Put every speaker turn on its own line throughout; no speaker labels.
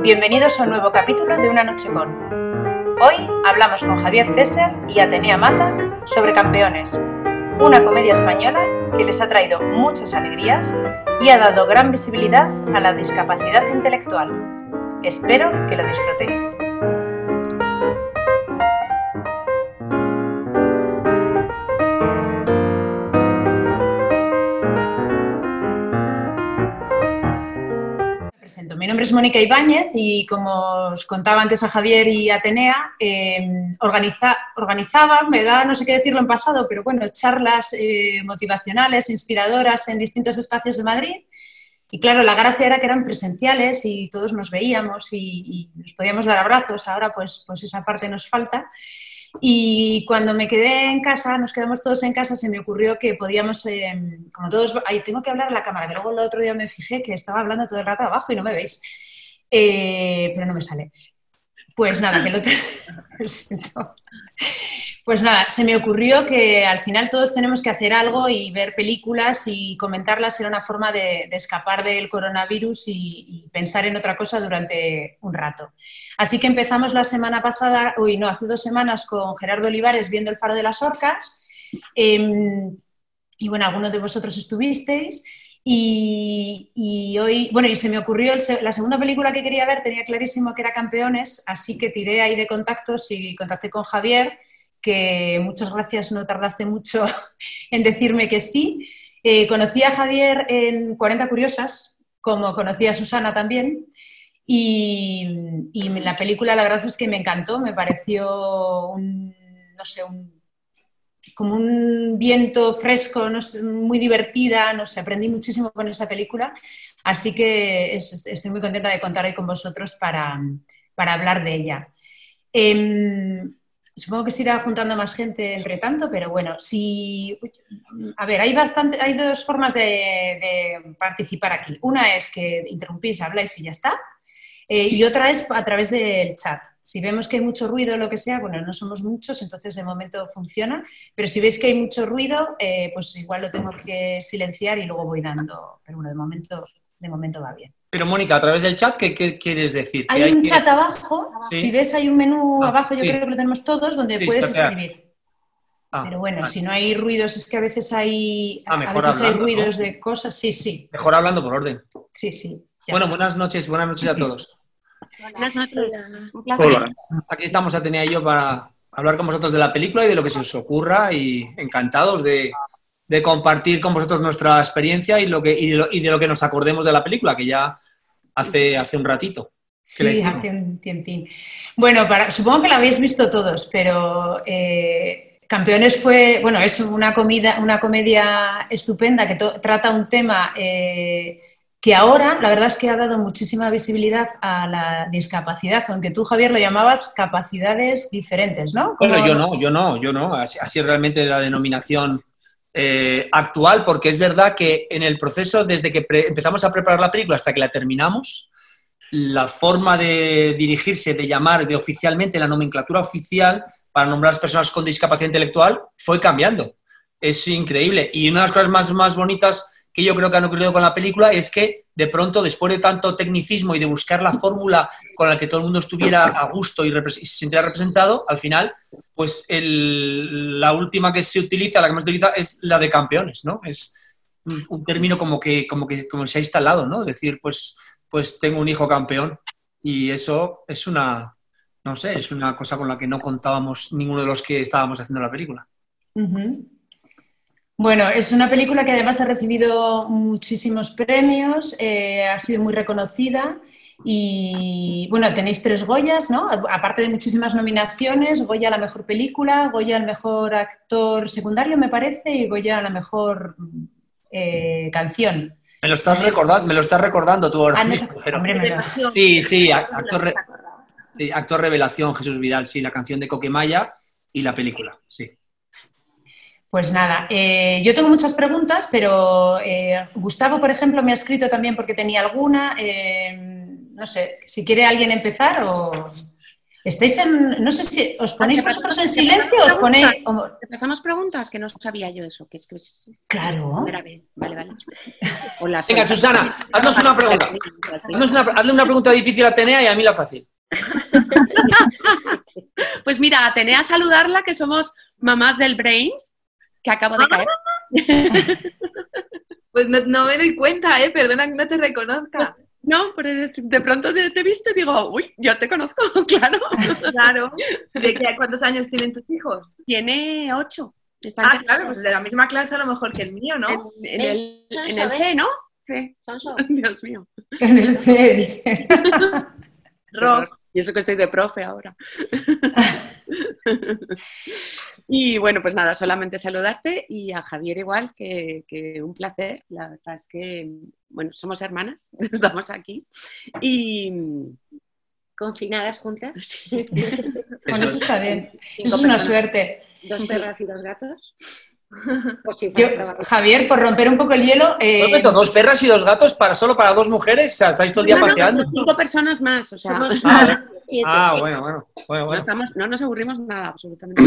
Bienvenidos a un nuevo capítulo de Una Noche con. Hoy hablamos con Javier César y Atenea Mata sobre Campeones, una comedia española que les ha traído muchas alegrías y ha dado gran visibilidad a la discapacidad intelectual. Espero que lo disfrutéis. Nombre es Mónica Ibáñez y como os contaba antes a Javier y Atenea, eh, organizaba, me da no sé qué decirlo en pasado, pero bueno, charlas eh, motivacionales, inspiradoras en distintos espacios de Madrid. Y claro, la gracia era que eran presenciales y todos nos veíamos y, y nos podíamos dar abrazos. Ahora pues, pues esa parte nos falta. Y cuando me quedé en casa, nos quedamos todos en casa, se me ocurrió que podíamos, eh, como todos, ahí tengo que hablar a la cámara, que luego el otro día me fijé que estaba hablando todo el rato abajo y no me veis, eh, pero no me sale. Pues nada, que lo siento. Pues nada, se me ocurrió que al final todos tenemos que hacer algo y ver películas y comentarlas era una forma de, escapar del coronavirus y, pensar en otra cosa durante un rato. Así que empezamos la semana pasada, uy, no, hace dos semanas con Gerardo Olivares viendo El Faro de las Orcas. Em, y bueno, algunos de vosotros estuvisteis. Y, hoy, bueno, y se me ocurrió, la segunda película que quería ver tenía clarísimo que era Campeones, así que tiré ahí de contactos y contacté con Javier muchas gracias, no tardaste mucho en decirme que sí. Eh, conocí a Javier en 40 Curiosas, como conocí a Susana también, y, la película la verdad es que me encantó, me pareció un, no sé, como un viento fresco, muy divertida, no sé, aprendí muchísimo con esa película, así que estoy muy contenta de contar hoy con vosotros para, hablar de ella. Supongo que se irá juntando más gente entre tanto, pero bueno, si. A ver, hay bastante, hay dos formas de, participar aquí. Una es que interrumpís, habláis y ya está. Eh, y otra es a través del chat. Si vemos que hay mucho ruido o lo que sea, bueno, no somos muchos, entonces de momento funciona. Pero si veis que hay mucho ruido, eh, pues igual lo tengo que silenciar y luego voy dando. Pero bueno, de momento, de momento va bien.
Pero Mónica, a través del chat, ¿qué, quieres decir?
Hay, un chat abajo, si ves hay un menú ah, abajo, yo creo que lo tenemos todos, donde puedes escribir. Ah, Pero bueno, si no hay ruidos, es que a veces hay, ah, a veces hay ruidos de cosas. Sí, sí.
Mejor hablando por orden.
Sí, sí.
Bueno, buenas noches, buenas noches a todos.
Buenas noches.
Hola. Aquí estamos, Atenea y yo, para hablar con vosotros de la película y de lo que se os ocurra y encantados de, de compartir con vosotros nuestra experiencia y, lo que, y, de lo, que nos acordemos de la película, que ya hace, hace un ratito.
Sí, hace un tiempín. Bueno, para, supongo que la habéis visto todos, pero eh, Campeones fue, bueno, es una, comida, una comedia estupenda que trata un tema eh, que ahora, la verdad es que ha dado muchísima visibilidad a la discapacidad, aunque tú, Javier, lo llamabas capacidades diferentes, ¿no?
Bueno, yo no, yo no, yo no, así, así realmente la denominación eh, actual, porque es verdad que en el proceso, desde que empezamos a preparar la película hasta que la terminamos, la forma de dirigirse, de llamar de oficialmente la nomenclatura oficial para nombrar a las personas con discapacidad intelectual fue cambiando. Es increíble. Y una de las cosas más, más bonitas que yo creo que han ocurrido con la película es que de pronto, después de tanto tecnicismo y de buscar la fórmula con la que todo el mundo estuviera a gusto y, se sintiera representado, al final, pues la última que se utiliza, la que más utiliza, es la de campeones, ¿no? Es un, término como que, como que como se ha instalado, ¿no? Decir, pues, pues tengo un hijo campeón. Y eso es una, no sé, es una cosa con la que no contábamos ninguno de los que estábamos haciendo la película.
Bueno, es una película que además ha recibido muchísimos premios, eh, ha sido muy reconocida y bueno, tenéis tres Goyas, ¿no? Aparte de muchísimas nominaciones, Goya a la mejor película, Goya al mejor actor secundario, me parece, y Goya a la mejor eh, canción.
Me lo estás recordando, me lo estás recordando tú ahora.
Ah,
sí, sí, actor, sí, actor revelación, Jesús Vidal, sí, la canción de Coquemaya y la película, sí.
Pues nada, eh, yo tengo muchas preguntas, pero eh, Gustavo, por ejemplo, me ha escrito también porque tenía alguna. Eh, no sé, si quiere alguien empezar o... Estáis en, no sé si os ponéis vosotros en silencio o os ponéis...
¿Te pasamos preguntas? Que no sabía yo eso, que es que es
Claro.
Vale, vale.
Venga, Susana, haznos una pregunta. hazle una pregunta difícil a Atenea y a mí la fácil.
pues mira, Atenea, saludarla, que somos mamás del Brains, que acabo de caer.
pues no, me doy cuenta, ¿eh? Perdona que no te reconozca.
No, pero de pronto te, he visto y digo, uy, yo te conozco, claro.
Claro. ¿De qué, cuántos años tienen tus hijos?
Tiene ocho.
ah, claro, pues de la misma clase a lo mejor que el mío, ¿no?
En, el, en el, C, ¿no? Sí. Dios mío.
En el C, dice.
Ross. Y eso que estoy de profe ahora. y bueno, pues nada, solamente saludarte y a Javier igual, que, un placer. La verdad es que, bueno, somos hermanas, estamos aquí. Y
confinadas juntas.
Bueno, eso está bien. Eso es una suerte.
Dos perras y dos gatos.
Javier, por romper un poco el hielo.
Eh... dos perras y dos gatos para solo para dos mujeres. O sea, estáis todo el día paseando.
cinco personas más. O sea,
ah, bueno, bueno. bueno,
No, nos aburrimos nada, absolutamente.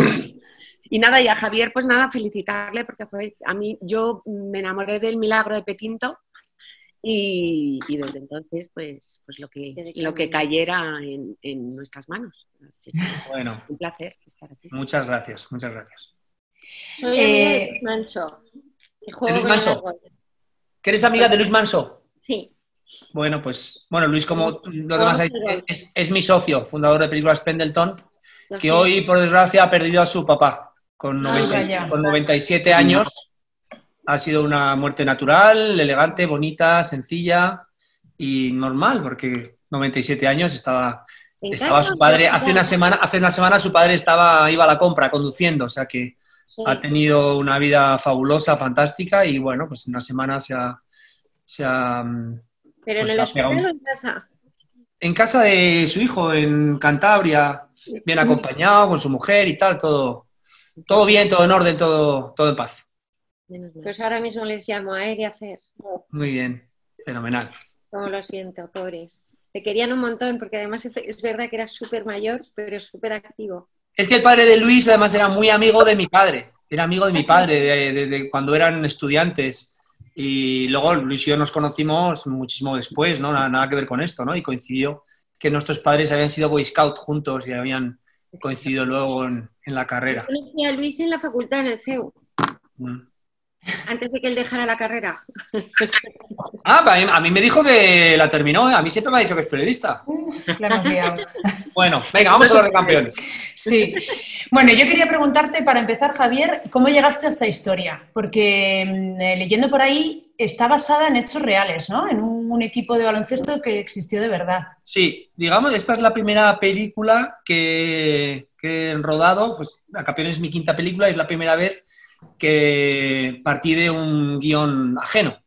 Y nada, y a Javier, pues nada, felicitarle porque fue a mí, yo me enamoré del milagro de Pequinto y, desde entonces, pues, pues lo que, lo que cayera en, nuestras manos.
bueno.
Un placer estar aquí.
Muchas gracias, muchas gracias.
Soy amiga de Luis Manso.
¿De Luis Manso? ¿Que eres amiga de Luis Manso?
Sí.
Bueno, pues, bueno, Luis, como lo demás, es, mi socio, fundador de películas Pendleton, que hoy, por desgracia, ha perdido a su papá con, con 97 años. Ha sido una muerte natural, elegante, bonita, sencilla y normal, porque 97 años estaba, estaba su padre, hace una semana, hace una semana su padre estaba, iba a la compra conduciendo, o sea que ha tenido una vida fabulosa, fantástica y bueno, pues en una semana se ha... Se ha
¿Pero en pues el hospital o en casa?
En casa de su hijo, en Cantabria, bien acompañado con su mujer y tal, todo, todo bien, todo en orden, todo, todo en paz.
Pues ahora mismo les llamo a él y a Fer.
Muy bien, fenomenal.
Como lo siento, pobres. Te querían un montón porque además es verdad que era súper mayor, pero súper activo.
Es que el padre de Luis además era muy amigo de mi padre, era amigo de mi padre de, cuando eran estudiantes. Y luego Luis y yo nos conocimos muchísimo después, ¿no? Nada, que ver con esto, ¿no? Y coincidió que nuestros padres habían sido Boy Scout juntos y habían coincidido luego en, la carrera.
Yo conocí a Luis en la facultad, en el CEU. Mm. Antes de que él dejara la carrera.
Ah, a mí me dijo que la terminó, ¿eh? a mí siempre me ha dicho que es periodista. bueno, venga, vamos a hablar de campeones.
Sí. Bueno, yo quería preguntarte, para empezar, Javier, ¿cómo llegaste a esta historia? Porque mm, eh, leyendo por ahí, está basada en hechos reales, ¿no? En un, equipo de baloncesto que existió de verdad.
Sí, digamos, esta es la primera película que, que he rodado, pues a Campeones es mi quinta película, es la primera vez que partí de un guion ajeno,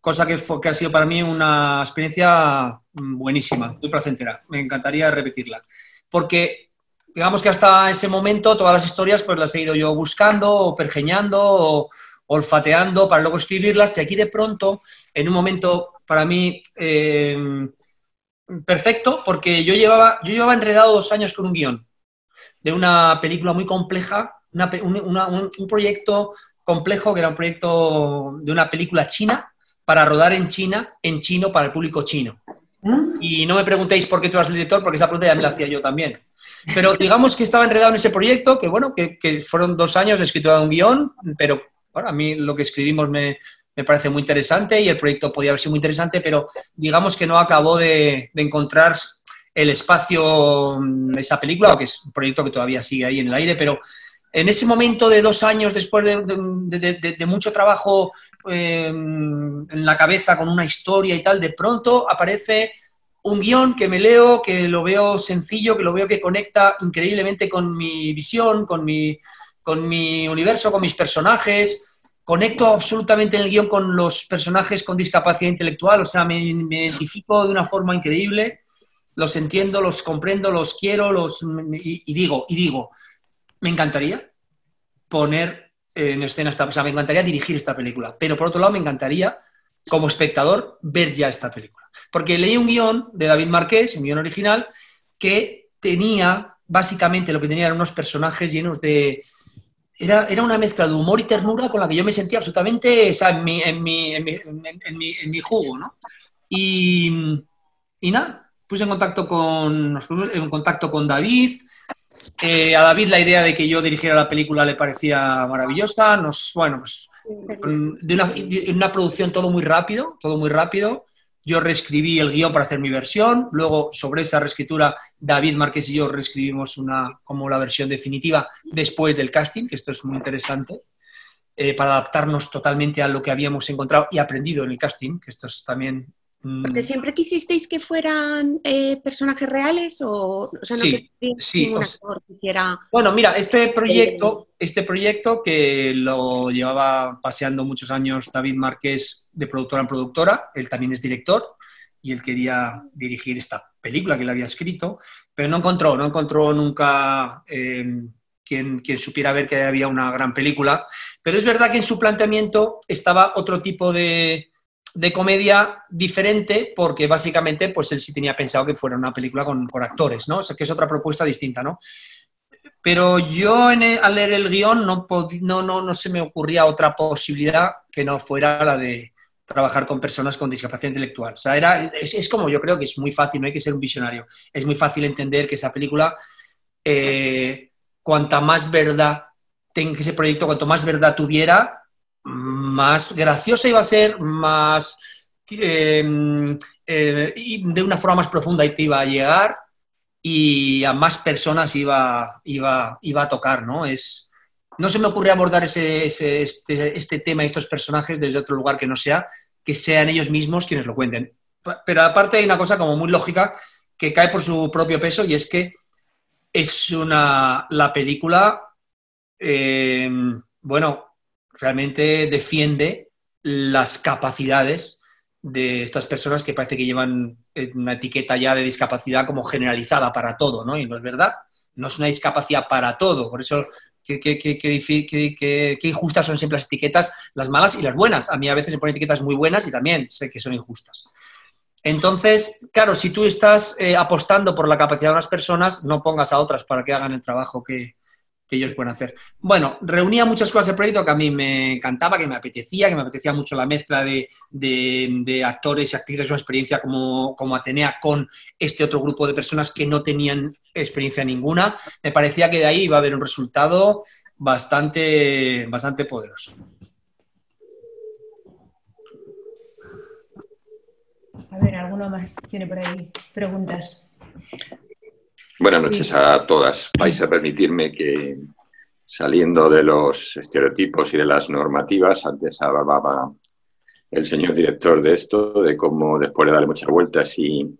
cosa que, que ha sido para mí una experiencia buenísima, muy placentera. Me encantaría repetirla. Porque, digamos que hasta ese momento todas las historias pues las he ido yo buscando o pergeñando olfateando para luego escribirlas y aquí de pronto, en un momento para mí eh, perfecto, porque yo llevaba, yo llevaba enredado dos años con un guion de una película muy compleja un, proyecto complejo que era un proyecto de una película china para rodar en China, en chino, para el público chino. ¿Mm? Y no me preguntéis por qué tú eras el director, porque esa pregunta ya me la hacía yo también. Pero digamos que estaba enredado en ese proyecto, que bueno, que, fueron dos años de escritura de un guion, pero bueno, a mí lo que escribimos me, parece muy interesante y el proyecto podía haber sido muy interesante, pero digamos que no acabó de, de encontrar el espacio de esa película, que es un proyecto que todavía sigue ahí en el aire, pero en ese momento de dos años después de, mucho trabajo em, en la cabeza con una historia y tal, de pronto aparece un guion que me leo, que lo veo sencillo, que lo veo que conecta increíblemente con mi visión, con mi, universo, con mis personajes. Conecto absolutamente en el guion con los personajes con discapacidad intelectual, o sea, me, identifico de una forma increíble, los entiendo, los comprendo, los quiero, los, y digo, y digo, me encantaría poner en escena esta, o sea, me encantaría dirigir esta película, pero por otro lado me encantaría, como espectador, ver ya esta película. Porque leí un guion de David Marqués, un guion original, que tenía, básicamente lo que tenía eran unos personajes llenos de... Era, era una mezcla de humor y ternura con la que yo me sentía absolutamente o sea, en, mi, en, mi, en, mi, en, mi, jugo, ¿no? Y, y nada, puse en contacto con, en contacto con David. Eh, a David la idea de que yo dirigiera la película le parecía maravillosa. Nos, bueno, pues de una producción todo muy rápido, todo muy rápido. Yo reescribí el guion para hacer mi versión. Luego, sobre esa reescritura, David Márquez y yo reescribimos una, como la versión definitiva después del casting, que esto es muy interesante, eh, para adaptarnos totalmente a lo que habíamos encontrado y aprendido en el casting, que esto es también... mm,
Porque siempre quisisteis que fueran eh, personajes reales o, o sea, no
Sí,
queríais
sí,
ningún
o sea-
actor que hiciera...
Bueno, mira, este proyecto, este proyecto que lo llevaba paseando muchos años David Márquez de productora en productora, él también es director y él quería dirigir esta película que él había escrito, pero no encontró, no encontró nunca eh, quien, quien supiera ver que había una gran película. Pero es verdad que en su planteamiento estaba otro tipo de, de comedia diferente porque básicamente pues él sí tenía pensado que fuera una película con, con actores, ¿no? O que es otra propuesta distinta, ¿no? Pero yo al leer el guion no, no, no, no se me ocurría otra posibilidad que no fuera la de trabajar con personas con discapacidad intelectual. O sea, era, es, es como yo creo que es muy fácil, no hay que ser un visionario. Es muy fácil entender que esa película, eh, cuanta más verdad tenga ese proyecto, cuanto más verdad tuviera, más graciosa iba a ser, más eh, eh, y de una forma más profunda te iba a llegar y a más personas iba, iba, iba a tocar, ¿no? Es, no se me ocurre abordar ese, este, este tema y estos personajes desde otro lugar que no sea, que sean ellos mismos quienes lo cuenten. Pero aparte hay una cosa como muy lógica que cae por su propio peso y es que es una, la película, eh, bueno, realmente defiende las capacidades de estas personas que parece que llevan una etiqueta ya de discapacidad como generalizada para todo, ¿no? Y no es verdad, no es una discapacidad para todo, por eso qué, qué- injustas son siempre las etiquetas, las malas y las buenas. A mí a veces se ponen etiquetas muy buenas y también sé que son injustas. Entonces, claro, si tú estás eh, apostando por la capacidad de unas personas, no pongas a otras para que hagan el trabajo que, que ellos pueden hacer. Bueno, reunía muchas cosas el proyecto que a mí me encantaba, que me apetecía, que me apetecía mucho la mezcla de, de- de actores y actrices con experiencia como, como Atenea con este otro grupo de personas que no tenían experiencia ninguna. Me parecía que de ahí iba a haber un resultado bastante, bastante poderoso.
A ver, ¿alguno más tiene por ahí preguntas?
Buenas noches a todas. Vais a permitirme que, saliendo de los estereotipos y de las normativas, antes hablaba el señor director de esto, de cómo después de darle muchas vueltas y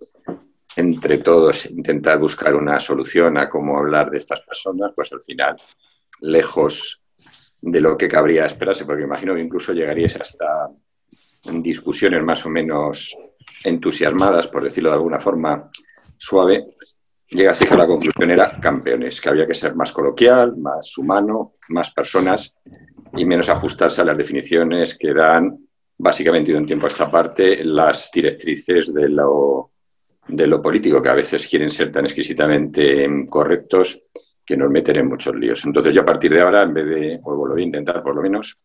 entre todos intentar buscar una solución a cómo hablar de estas personas, pues al final, lejos de lo que cabría esperarse, porque imagino que incluso llegaríais hasta discusiones más o menos entusiasmadas, por decirlo de alguna forma suave, llegasteis a la conclusión era campeones, que había que ser más coloquial, más humano, más personas y menos ajustarse a las definiciones que dan básicamente de un tiempo a esta parte las directrices de lo, de lo político, que a veces quieren ser tan exquisitamente correctos que nos meten en muchos líos. Entonces yo a partir de ahora, en vez de, o lo voy a intentar por lo menos,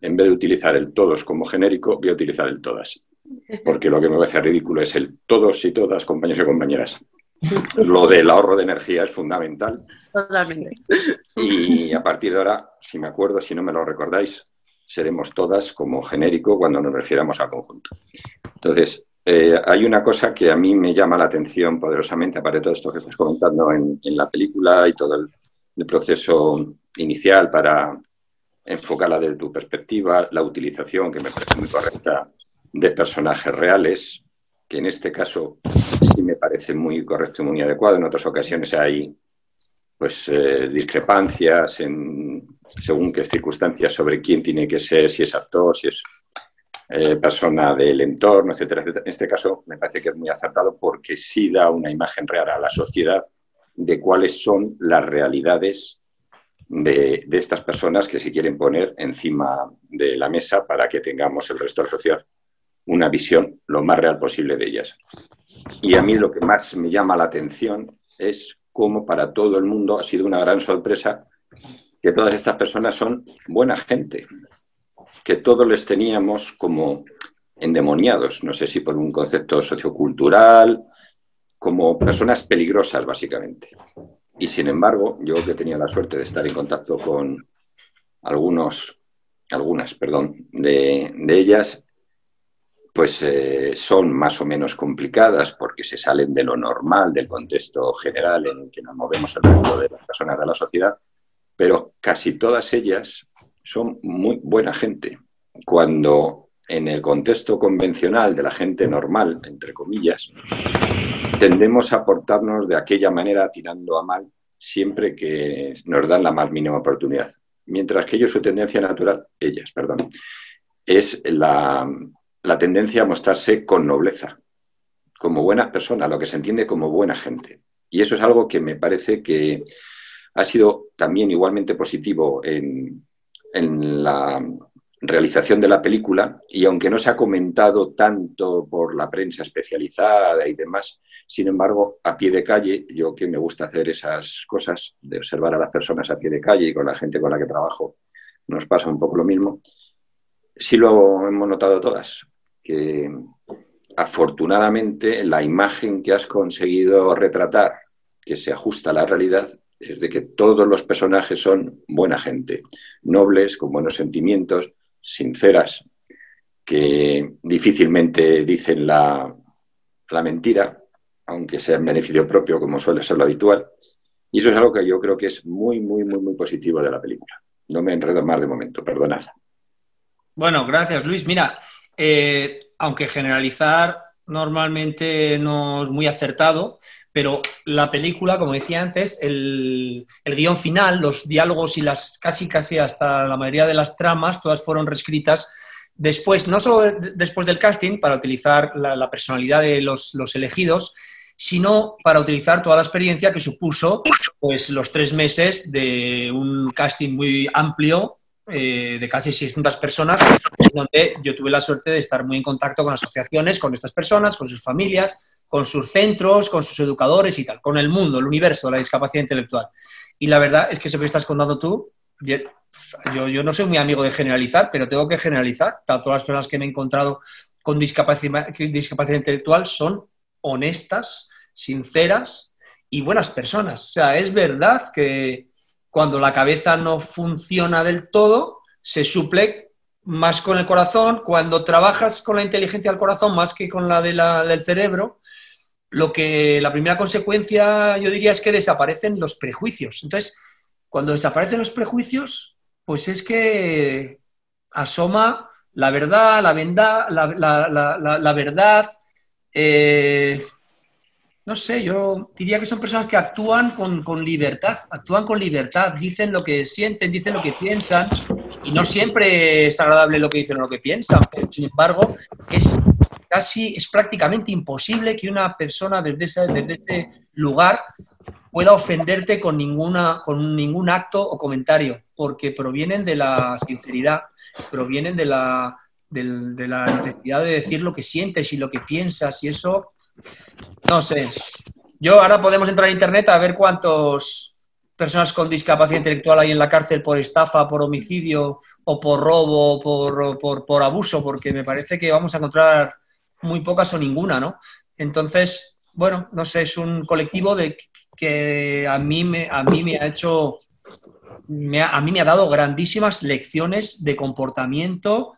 en vez de utilizar el todos como genérico, voy a utilizar el todas. Porque lo que me parece ridículo es el todos y todas, compañeros y compañeras. Lo del ahorro de energía es fundamental.
Totalmente.
Y a partir de ahora, si me acuerdo, si no me lo recordáis, seremos todas como genérico cuando nos refiramos al conjunto. Entonces, eh, hay una cosa que a mí me llama la atención poderosamente, aparte de todo esto que estás comentando en, en la película y todo el, el proceso inicial para enfocarla desde tu perspectiva, la utilización, que me parece muy correcta, de personajes reales, que en este caso parece muy correcto y muy adecuado. En otras ocasiones hay pues eh, discrepancias en según qué circunstancias sobre quién tiene que ser, si es actor, si es eh, persona del entorno, etcétera, etcétera. En este caso me parece que es muy acertado porque sí da una imagen real a la sociedad de cuáles son las realidades de, de estas personas que se quieren poner encima de la mesa para que tengamos el resto de la sociedad una visión lo más real posible de ellas. Y a mí lo que más me llama la atención es cómo para todo el mundo ha sido una gran sorpresa que todas estas personas son buena gente, que todos les teníamos como endemoniados, no sé si por un concepto sociocultural, como personas peligrosas, básicamente. Y sin embargo, yo que tenía la suerte de estar en contacto con algunos, algunas, perdón, de, ellas, pues eh, son más o menos complicadas porque se salen de lo normal, del contexto general en el que nos movemos el resto de las personas de la sociedad, pero casi todas ellas son muy buena gente. Cuando en el contexto convencional de la gente normal, entre comillas, tendemos a portarnos de aquella manera tirando a mal siempre que nos dan la más mínima oportunidad. Mientras que ellos, su tendencia natural, ellas, perdón, es la, la tendencia a mostrarse con nobleza, como buenas personas, lo que se entiende como buena gente. Y eso es algo que me parece que ha sido también igualmente positivo en, en la realización de la película y aunque no se ha comentado tanto por la prensa especializada y demás, sin embargo, a pie de calle, yo que me gusta hacer esas cosas, de observar a las personas a pie de calle y con la gente con la que trabajo, nos pasa un poco lo mismo, sí lo hemos notado todas, que afortunadamente la imagen que has conseguido retratar, que se ajusta a la realidad, es de que todos los personajes son buena gente, nobles, con buenos sentimientos, sinceras, que difícilmente dicen la, mentira, aunque sea en beneficio propio, como suele ser lo habitual. Y eso es algo que yo creo que es muy, muy, muy, muy positivo de la película. No me enredo más de momento, perdonad.
Bueno, gracias, Luis. Mira, eh, aunque generalizar normalmente no es muy acertado, pero la película, como decía antes, el, guion final, los diálogos y las casi casi hasta la mayoría de las tramas, todas fueron reescritas después, no solo después del casting, para utilizar la, personalidad de los, elegidos, sino para utilizar toda la experiencia que supuso pues, los tres meses de un casting muy amplio eh, de casi 600 personas, donde yo tuve la suerte de estar muy en contacto con asociaciones, con estas personas, con sus familias, con sus centros, con sus educadores y tal, con el mundo, el universo de la discapacidad intelectual. Y la verdad es que eso que estás contando tú, yo, yo no soy muy amigo de generalizar, pero tengo que generalizar. Todas las personas que me he encontrado con discapacidad, discapacidad intelectual son honestas, sinceras y buenas personas. O sea, es verdad que cuando la cabeza no funciona del todo, se suple más con el corazón. Cuando trabajas con la inteligencia del corazón más que con la, de la del cerebro, lo que la primera consecuencia yo diría es que desaparecen los prejuicios. Entonces, cuando desaparecen los prejuicios, pues es que asoma la verdad, la, verdad, la, verdad. Eh, no sé, yo diría que son personas que actúan con, con, libertad, actúan con libertad, dicen lo que sienten, dicen lo que piensan, y no siempre es agradable lo que dicen o lo que piensan, pero sin embargo es casi es prácticamente imposible que una persona desde ese, desde lugar pueda ofenderte con, ninguna, con ningún acto o comentario, porque provienen de la sinceridad, provienen de la, de la necesidad de decir lo que sientes y lo que piensas, y eso, no sé. Yo ahora podemos entrar a internet a ver cuántas personas con discapacidad intelectual hay en la cárcel por estafa, por homicidio o por robo, por, por, por abuso, porque me parece que vamos a encontrar muy pocas o ninguna, ¿no? Entonces, bueno, no sé, es un colectivo de que a mí me, a mí me ha hecho, a mí me ha dado grandísimas lecciones de comportamiento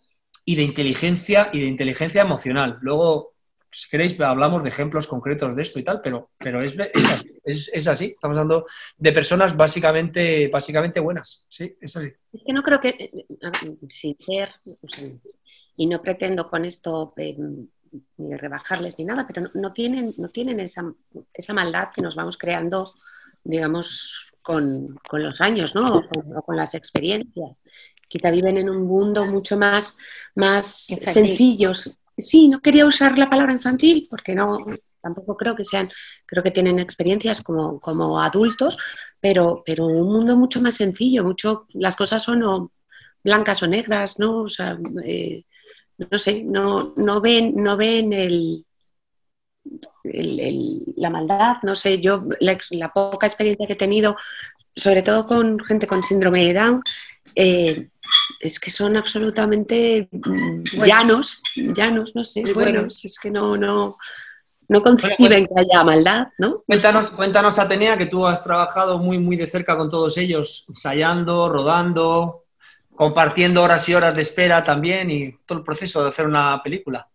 y de inteligencia y de inteligencia emocional. Luego, si queréis, hablamos de ejemplos concretos de esto y tal, pero, pero es, es, así, Estamos hablando de personas básicamente, básicamente buenas. Sí, es así.
Es que no creo que, sin ser, y no pretendo con esto eh, ni rebajarles ni nada, pero no, tienen, no tienen esa, esa, maldad que nos vamos creando, digamos, con, con los años, ¿no? O con, las experiencias. Quizá viven en un mundo mucho más, más sencillo. Sí, no quería usar la palabra infantil porque no, tampoco creo que sean, creo que tienen experiencias como, como adultos, pero, pero un mundo mucho más sencillo, mucho, las cosas son blancas o negras, ¿no? O sea, eh, no sé, no, no ven, no ven el, la maldad, no sé, yo la, poca experiencia que he tenido, sobre todo con gente con síndrome de Down, eh, es que son absolutamente mm, llanos, llanos, no sé, buenos, es que no, no, no conciben que haya maldad, ¿no?
Cuéntanos, cuéntanos, Atenea, que tú has trabajado muy, muy de cerca con todos ellos, ensayando, rodando, compartiendo horas y horas de espera también y todo el proceso de hacer una película.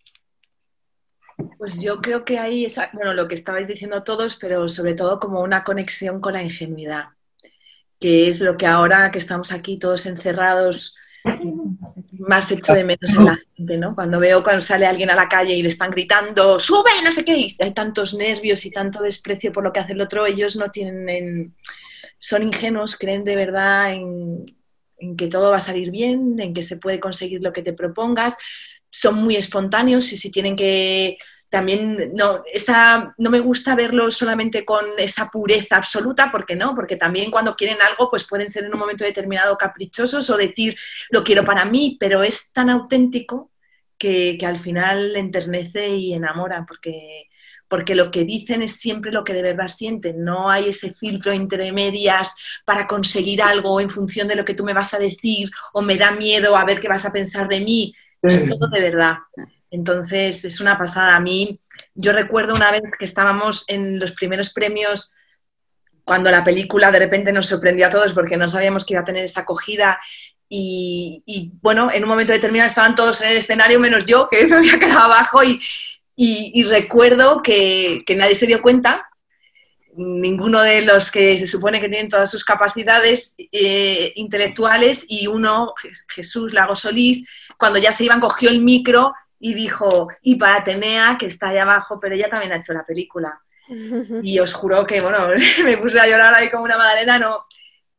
Pues yo creo que hay, esa, bueno, lo que estabais diciendo todos, pero sobre todo como una conexión con la ingenuidad, que es lo que ahora que estamos aquí todos encerrados, más hecho de menos en la gente, ¿no? Cuando veo cuando sale alguien a la calle y le están gritando, sube, no sé qué, y hay tantos nervios y tanto desprecio por lo que hace el otro, ellos no tienen, son ingenuos, creen de verdad en, en que todo va a salir bien, en que se puede conseguir lo que te propongas, son muy espontáneos y si tienen que también no, esa, no me gusta verlo solamente con esa pureza absoluta, porque no, porque también cuando quieren algo, pues pueden ser en un momento determinado caprichosos o decir lo quiero para mí, pero es tan auténtico que, al final enternece y enamora, porque, porque lo que dicen es siempre lo que de verdad sienten, no hay ese filtro entre medias para conseguir algo en función de lo que tú me vas a decir o me da miedo a ver qué vas a pensar de mí, es todo de verdad. Entonces, es una pasada. A mí, yo recuerdo una vez que estábamos en los primeros premios, cuando la película de repente nos sorprendió a todos porque no sabíamos que iba a tener esa acogida. Y, bueno, en un momento determinado estaban todos en el escenario, menos yo, que me había quedado abajo. Y, recuerdo que, nadie se dio cuenta ninguno de los que se supone que tienen todas sus capacidades eh, intelectuales y uno, Jesús Lago Solís, cuando ya se iban, cogió el micro y dijo, y para Atenea, que está ahí abajo, pero ella también ha hecho la película. Y os juro que, bueno, me puse a llorar ahí como una madalena, no,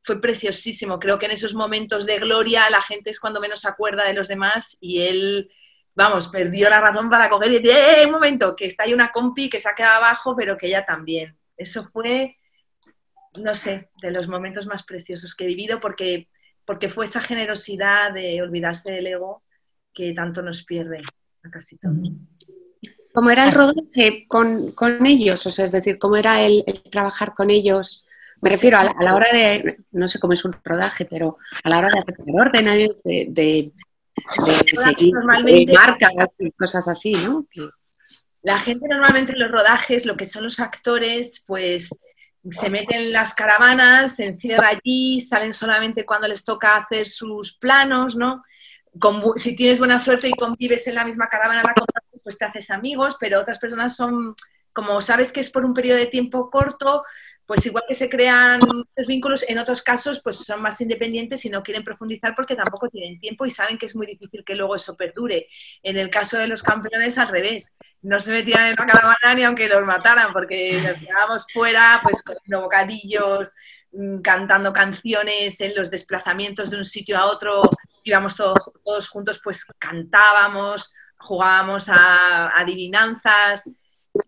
fue preciosísimo. Creo que en esos momentos de gloria la gente es cuando menos se acuerda de los demás y él, vamos, perdió la razón para coger y decir, ¡eh, un momento! Que está ahí una compi que se ha quedado abajo, pero que ella también. Eso fue, no sé, de los momentos más preciosos que he vivido porque, porque fue esa generosidad de olvidarse del ego que tanto nos pierde casi todo.
¿Cómo era el rodaje con, ellos? O sea, es decir, ¿cómo era el, trabajar con ellos? Me refiero a la, hora de, no sé cómo es un rodaje, pero a la hora de hacer órdenes, de, de, seguir marcas y cosas así, ¿no?
La gente normalmente en los rodajes, lo que son los actores, pues se meten en las caravanas, se encierra allí, salen solamente cuando les toca hacer sus planos, ¿no? Si tienes buena suerte y convives en la misma caravana, la pues te haces amigos, pero otras personas son, como sabes que es por un periodo de tiempo corto, pues igual que se crean los vínculos, en otros casos pues son más independientes y no quieren profundizar porque tampoco tienen tiempo y saben que es muy difícil que luego eso perdure. En el caso de los campeones, al revés, no se metían en la caravana ni aunque los mataran porque nos quedábamos fuera, pues con bocadillos, mm, cantando canciones en los desplazamientos de un sitio a otro íbamos todos, todos juntos, pues cantábamos, jugábamos a, adivinanzas.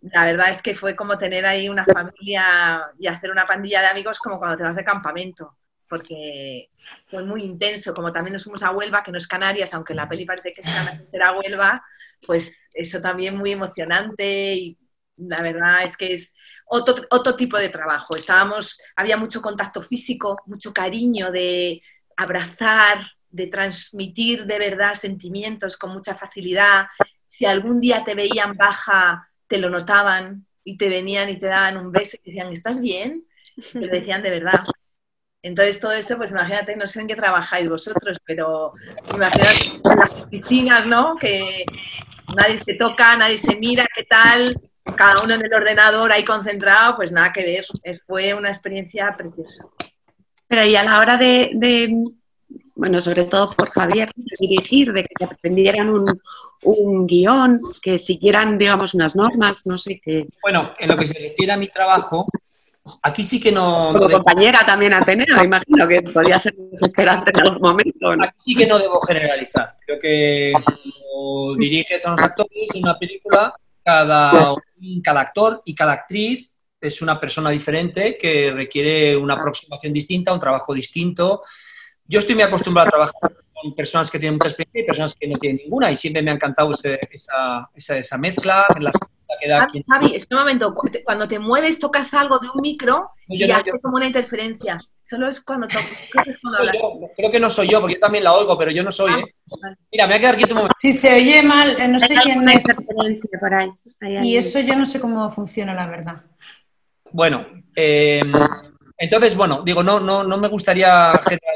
La verdad es que fue como tener ahí una familia y hacer una pandilla de amigos como cuando te vas de campamento, porque fue muy intenso. Como también nos fuimos a Huelva, que no es Canarias, aunque la peli parece que será Huelva, pues eso también muy emocionante y la verdad es que es otro, otro tipo de trabajo. Estábamos, había mucho contacto físico, mucho cariño de abrazar, de transmitir de verdad sentimientos con mucha facilidad. Si algún día te veían baja, te lo notaban y te venían y te daban un beso y decían, ¿estás bien? Lo decían de verdad. Entonces todo eso, pues imagínate, no sé en qué trabajáis vosotros, pero imagínate las oficinas, ¿no? Que nadie se toca, nadie se mira, ¿qué tal? Cada uno en el ordenador ahí concentrado, pues nada que ver. Fue una experiencia preciosa.
Pero y a la hora de bueno, sobre todo por Javier, de dirigir, de que aprendieran un, un guion, que siguieran, digamos, unas normas, no sé qué.
Bueno, en lo que se refiere a mi trabajo, aquí sí que no...
Como compañera también a tener, me imagino que podía ser desesperante en algún momento.
Aquí sí que no debo generalizar. Creo que cuando diriges a unos actores en una película, cada, cada actor y cada actriz es una persona diferente que requiere una aproximación distinta, un trabajo distinto yo estoy muy acostumbrado a trabajar con personas que tienen mucha experiencia y personas que no tienen ninguna y siempre me ha encantado esa, esa, esa, mezcla en la queda
Javi, Javi, espera un momento. Cuando te mueves, tocas algo de un micro
No,
y
no,
hace
yo-
como una interferencia. Solo es cuando tocas. creo que.
Creo que no soy yo, porque yo también la oigo, pero yo no soy, ¿eh?
vale.
Mira, me voy a quedar quieto un momento.
Si se oye mal, eh, no sé
Hay
quién es.
interferencia por ahí. Hay
Y eso yo no sé cómo funciona, la verdad.
Bueno, eh, entonces, bueno, digo, no, no, no me gustaría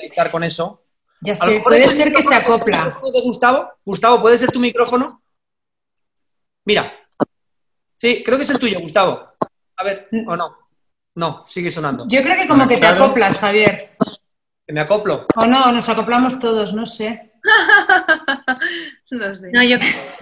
generalizar con eso.
Ya sé, puede ser que se acopla.
de Gustavo, Gustavo, ¿puede ser tu micrófono? Mira. Sí, creo que es el tuyo, Gustavo. A ver, o no. No, sigue sonando.
Yo creo que como que te acoplas, Javier.
Que me acoplo.
O no, nos acoplamos todos, no sé.
No sé.
No, yo,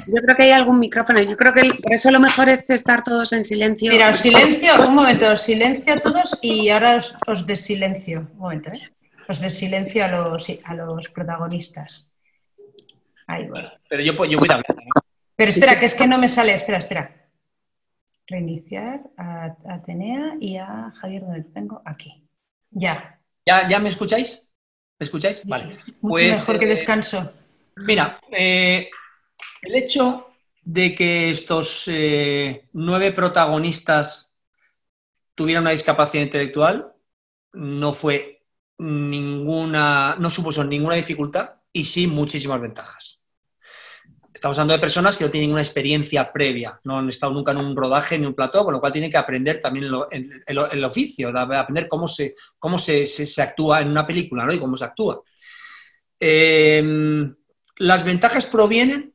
yo creo que hay algún micrófono. Yo creo que el- por eso lo mejor es estar todos en silencio.
Mira, os silencio, un momento, os silencio a todos y ahora os, os desilencio. Un momento, ¿eh? Os desilencio a los, a los protagonistas. Ahí voy.
Pero yo, yo voy a hablar. ¿no?
Pero espera, que es que no me sale, espera, espera. Reiniciar a, Atenea y a Javier, donde tengo? Aquí. Ya.
¿Ya, ¿Ya me escucháis? ¿Me escucháis? Vale.
Mucho
Pues,
mejor que
eh,
descanso.
Mira, eh, el hecho de que estos eh, nueve protagonistas tuvieran una discapacidad intelectual no fue ninguna, no supuso ninguna dificultad y sí muchísimas ventajas. Estamos hablando de personas que no tienen ninguna experiencia previa, no han estado nunca en un rodaje ni un plató, con lo cual tienen que aprender también el, oficio, de aprender cómo se, cómo se, se- actúa en una película ¿no? y cómo se actúa. Eh, las ventajas provienen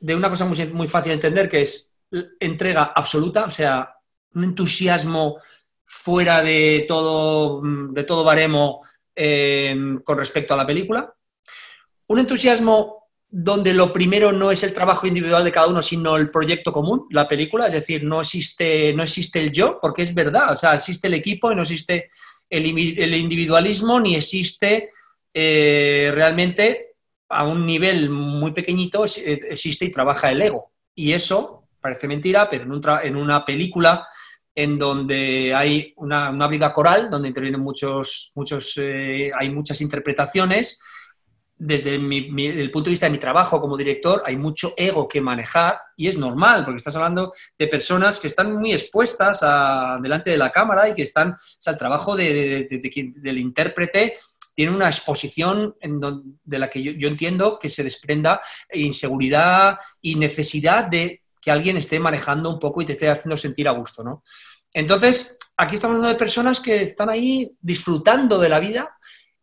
de una cosa muy, muy fácil de entender, que es entrega absoluta, o sea, un entusiasmo fuera de todo, de todo baremo con respecto a la película. Un entusiasmo donde lo primero no es el trabajo individual de cada uno, sino el proyecto común, la película, es decir, no existe, no existe el yo, porque es verdad, o sea, existe el equipo y no existe el, individualismo, ni existe eh, realmente a un nivel muy pequeñito existe y trabaja el ego. Y eso parece mentira, pero en una película en donde hay una, una briga coral, donde intervienen muchos, muchos eh, hay muchas interpretaciones, desde mi- mi- el punto de vista de mi trabajo como director, hay mucho ego que manejar y es normal, porque estás hablando de personas que están muy expuestas a- delante de la cámara y que están, o sea, el trabajo de- de- de- del intérprete tiene una exposición en don- de la que yo, yo entiendo que se desprenda inseguridad y necesidad de que alguien esté manejando un poco y te esté haciendo sentir a gusto, ¿no? Entonces, aquí estamos hablando de personas que están ahí disfrutando de la vida,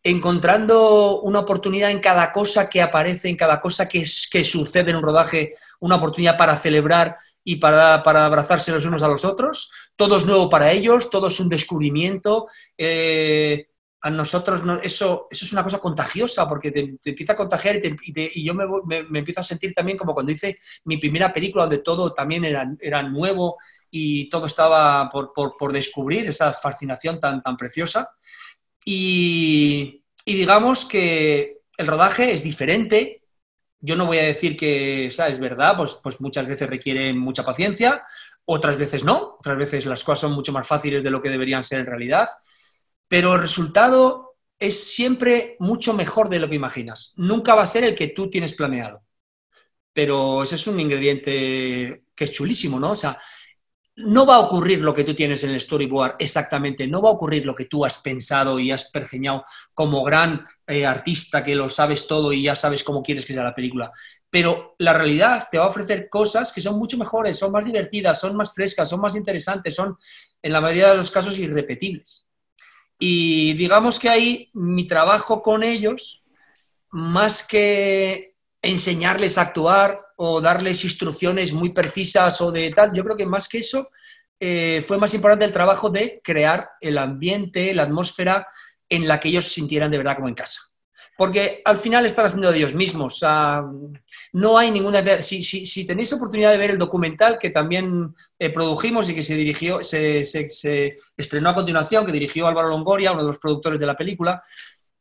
encontrando una oportunidad en cada cosa que aparece, en cada cosa que, es- que sucede en un rodaje, una oportunidad para celebrar y para, abrazarse los unos a los otros. Todo es nuevo para ellos, todo es un descubrimiento. eh, a nosotros no- eso, eso es una cosa contagiosa porque te, empieza a contagiar y, yo me, me- empiezo a sentir también como cuando hice mi primera película donde todo también era, era nuevo y todo estaba por, por- por descubrir, esa fascinación tan, tan preciosa. Y, y digamos que el rodaje es diferente. Yo no voy a decir que o es verdad, pues, pues muchas veces requiere mucha paciencia, otras veces no, otras veces las cosas son mucho más fáciles de lo que deberían ser en realidad, pero el resultado es siempre mucho mejor de lo que imaginas. Nunca va a ser el que tú tienes planeado. Pero ese es un ingrediente que es chulísimo, ¿no? O sea, no va a ocurrir lo que tú tienes en el storyboard exactamente, no va a ocurrir lo que tú has pensado y has pergeñado como gran eh, artista que lo sabes todo y ya sabes cómo quieres que sea la película. Pero la realidad te va a ofrecer cosas que son mucho mejores, son más divertidas, son más frescas, son más interesantes, son en la mayoría de los casos irrepetibles. Y digamos que ahí mi trabajo con ellos, más que enseñarles a actuar o darles instrucciones muy precisas o de tal, yo creo que más que eso eh, fue más importante el trabajo de crear el ambiente, la atmósfera en la que ellos se sintieran de verdad como en casa. Porque al final están haciendo de ellos mismos. No hay ninguna. Si, si, tenéis oportunidad de ver el documental que también eh, produjimos y que se dirigió, se, estrenó a continuación, que dirigió Álvaro Longoria, uno de los productores de la película,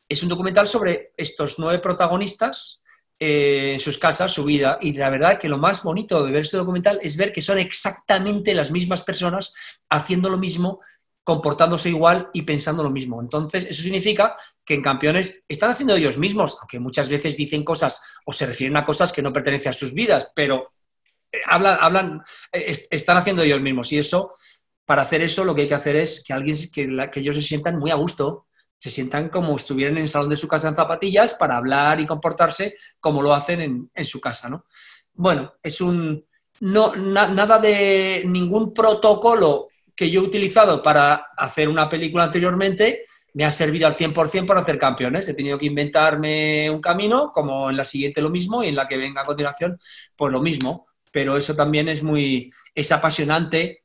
es un documental sobre estos nueve protagonistas eh, sus casas, su vida. Y la verdad que lo más bonito de ver este documental es ver que son exactamente las mismas personas haciendo lo mismo comportándose igual y pensando lo mismo. Entonces, eso significa que en campeones están haciendo ellos mismos, aunque muchas veces dicen cosas o se refieren a cosas que no pertenecen a sus vidas, pero hablan, hablan están haciendo ellos mismos y eso, para hacer eso lo que hay que hacer es que, alguien, que, que ellos se sientan muy a gusto, se sientan como estuvieran en el salón de su casa en zapatillas para hablar y comportarse como lo hacen en, en su casa, ¿no? Bueno, es un... No, nada de ningún protocolo que yo he utilizado para hacer una película anteriormente me ha servido al 100% para hacer campeones. He tenido que inventarme un camino, como en la siguiente lo mismo y en la que venga a continuación, pues lo mismo. Pero eso también es muy, es apasionante,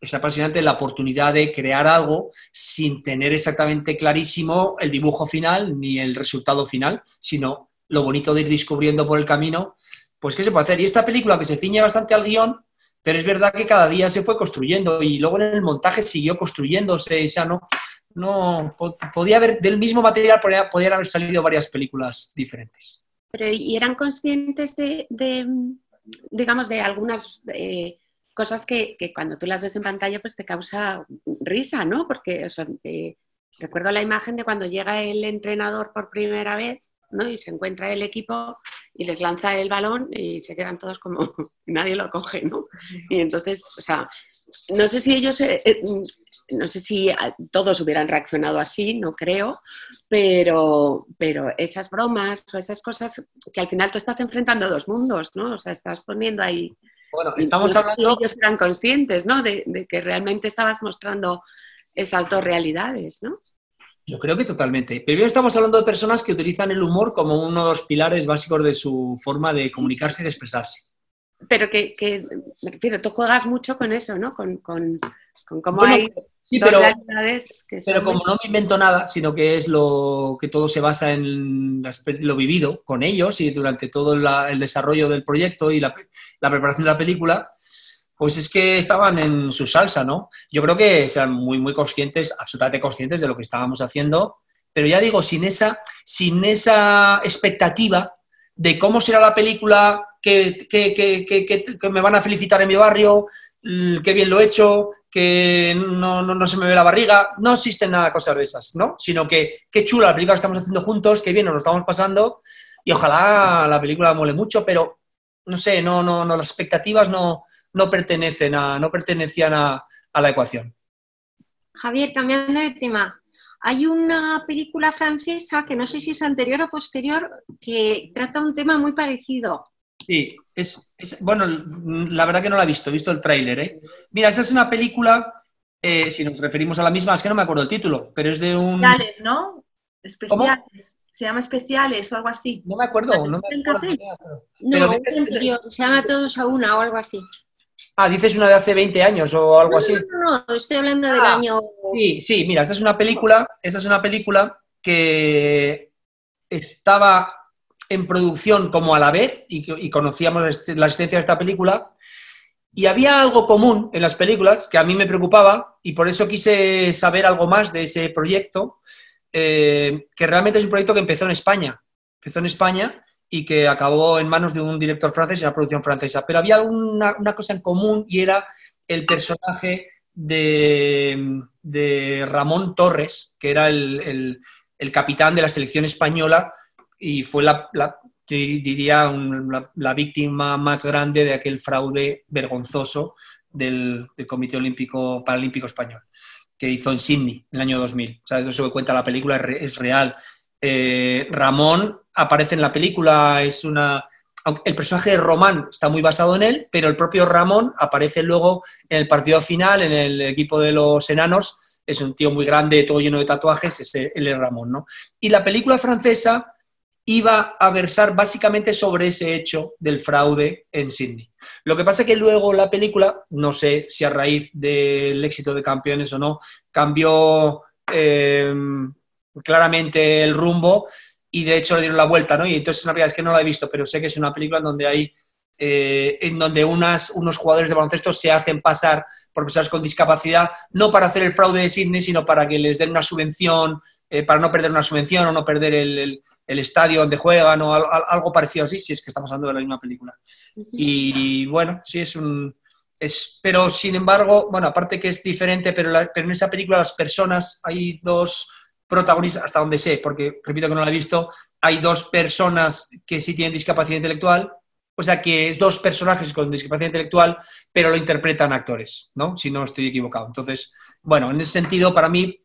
es apasionante la oportunidad de crear algo sin tener exactamente clarísimo el dibujo final ni el resultado final, sino lo bonito de ir descubriendo por el camino, pues qué se puede hacer. Y esta película que se ciñe bastante al guion, pero es verdad que cada día se fue construyendo y luego en el montaje siguió construyéndose, ya no, no podía haber, del mismo material podían haber salido varias películas diferentes.
Pero ¿y eran conscientes de, digamos, de algunas eh, cosas que, cuando tú las ves en pantalla pues te causa risa, ¿no? Porque eh, recuerdo la imagen de cuando llega el entrenador por primera vez ¿no? y se encuentra el equipo y les lanza el balón y se quedan todos como nadie lo coge, ¿no? Y entonces, o sea, no sé si ellos eh, no sé si todos hubieran reaccionado así, no creo, pero, pero esas bromas o esas cosas que al final tú estás enfrentando dos mundos, ¿no? O sea, estás poniendo ahí...
Bueno, estamos hablando...
Ellos eran conscientes, ¿no? De, de, que realmente estabas mostrando esas dos realidades, ¿no?
Yo creo que totalmente. Primero estamos hablando de personas que utilizan el humor como uno de los pilares básicos de su forma de comunicarse y de expresarse
pero que, que, me refiero, tú juegas mucho con eso, ¿no? Con, con, con cómo hay
sí, pero, realidades que Pero como no me invento nada, sino que es lo que todo se basa en lo vivido con ellos y durante todo el desarrollo del proyecto y la, la, preparación de la película, pues es que estaban en su salsa, ¿no? Yo creo que sean muy, muy conscientes, absolutamente conscientes de lo que estábamos haciendo, pero ya digo, sin esa, sin esa expectativa de cómo será la película, que, que, me van a felicitar en mi barrio, qué bien lo he hecho, que no, no, se me ve la barriga. No existen nada cosas de esas, ¿no? Sino que qué chula la película que estamos haciendo juntos, qué bien nos lo estamos pasando y ojalá la película mole mucho, pero no sé, no, no, no las expectativas no, no pertenecen a, no pertenecían a, a la ecuación.
Javier, cambiando de tema, hay una película francesa que no sé si es anterior o posterior que trata un tema muy parecido.
Sí, es, bueno, la verdad que no la he visto, he visto el tráiler. ¿eh? Mira, esa es una película, eh, si nos referimos a la misma, es que no me acuerdo el título, pero es de un...
Especiales, ¿no? Especiales. Se llama Especiales o algo así.
No me acuerdo, no me acuerdo.
No, se llama Todos a una o algo así.
Ah, dices una de hace 20 años o algo así.
No, no, estoy hablando del ah, año.
Sí, sí, mira, esta es una película, esta es una película que estaba en producción como a la vez y, conocíamos la existencia de esta película. Y había algo común en las películas que a mí me preocupaba y por eso quise saber algo más de ese proyecto, eh, que realmente es un proyecto que empezó en España. Empezó en España y que acabó en manos de un director francés y una producción francesa. Pero había una, cosa en común y era el personaje de, Ramón Torres, que era el, capitán de la selección española y fue la, diría la, víctima más grande de aquel fraude vergonzoso del, Comité Olímpico Paralímpico Español que hizo en Sydney en el año 2000. O sea, eso que cuenta la película es real. Eh, Ramón aparece en la película, es una... El personaje de Román está muy basado en él, pero el propio Ramón aparece luego en el partido final, en el equipo de los enanos. Es un tío muy grande, todo lleno de tatuajes, ese, él es Ramón, ¿no? Y la película francesa iba a versar básicamente sobre ese hecho del fraude en Sydney. Lo que pasa es que luego la película, no sé si a raíz del éxito de Campeones o no, cambió eh, claramente el rumbo y de hecho le dieron la vuelta, ¿no? Y entonces una es que no la he visto, pero sé que es una película en donde hay eh, en donde unas, unos jugadores de baloncesto se hacen pasar por personas con discapacidad, no para hacer el fraude de Sydney, sino para que les den una subvención, eh, para no perder una subvención o no perder el, el, estadio donde juegan o algo, parecido así, si es que estamos hablando de la misma película. Y bueno, sí es un... Es, pero sin embargo, bueno, aparte que es diferente, pero, pero en esa película las personas, hay dos protagonistas, hasta donde sé, porque repito que no la he visto, hay dos personas que sí tienen discapacidad intelectual O sea, que es dos personajes con discapacidad intelectual, pero lo interpretan actores, ¿no? Si no estoy equivocado. Entonces, bueno, en ese sentido, para mí,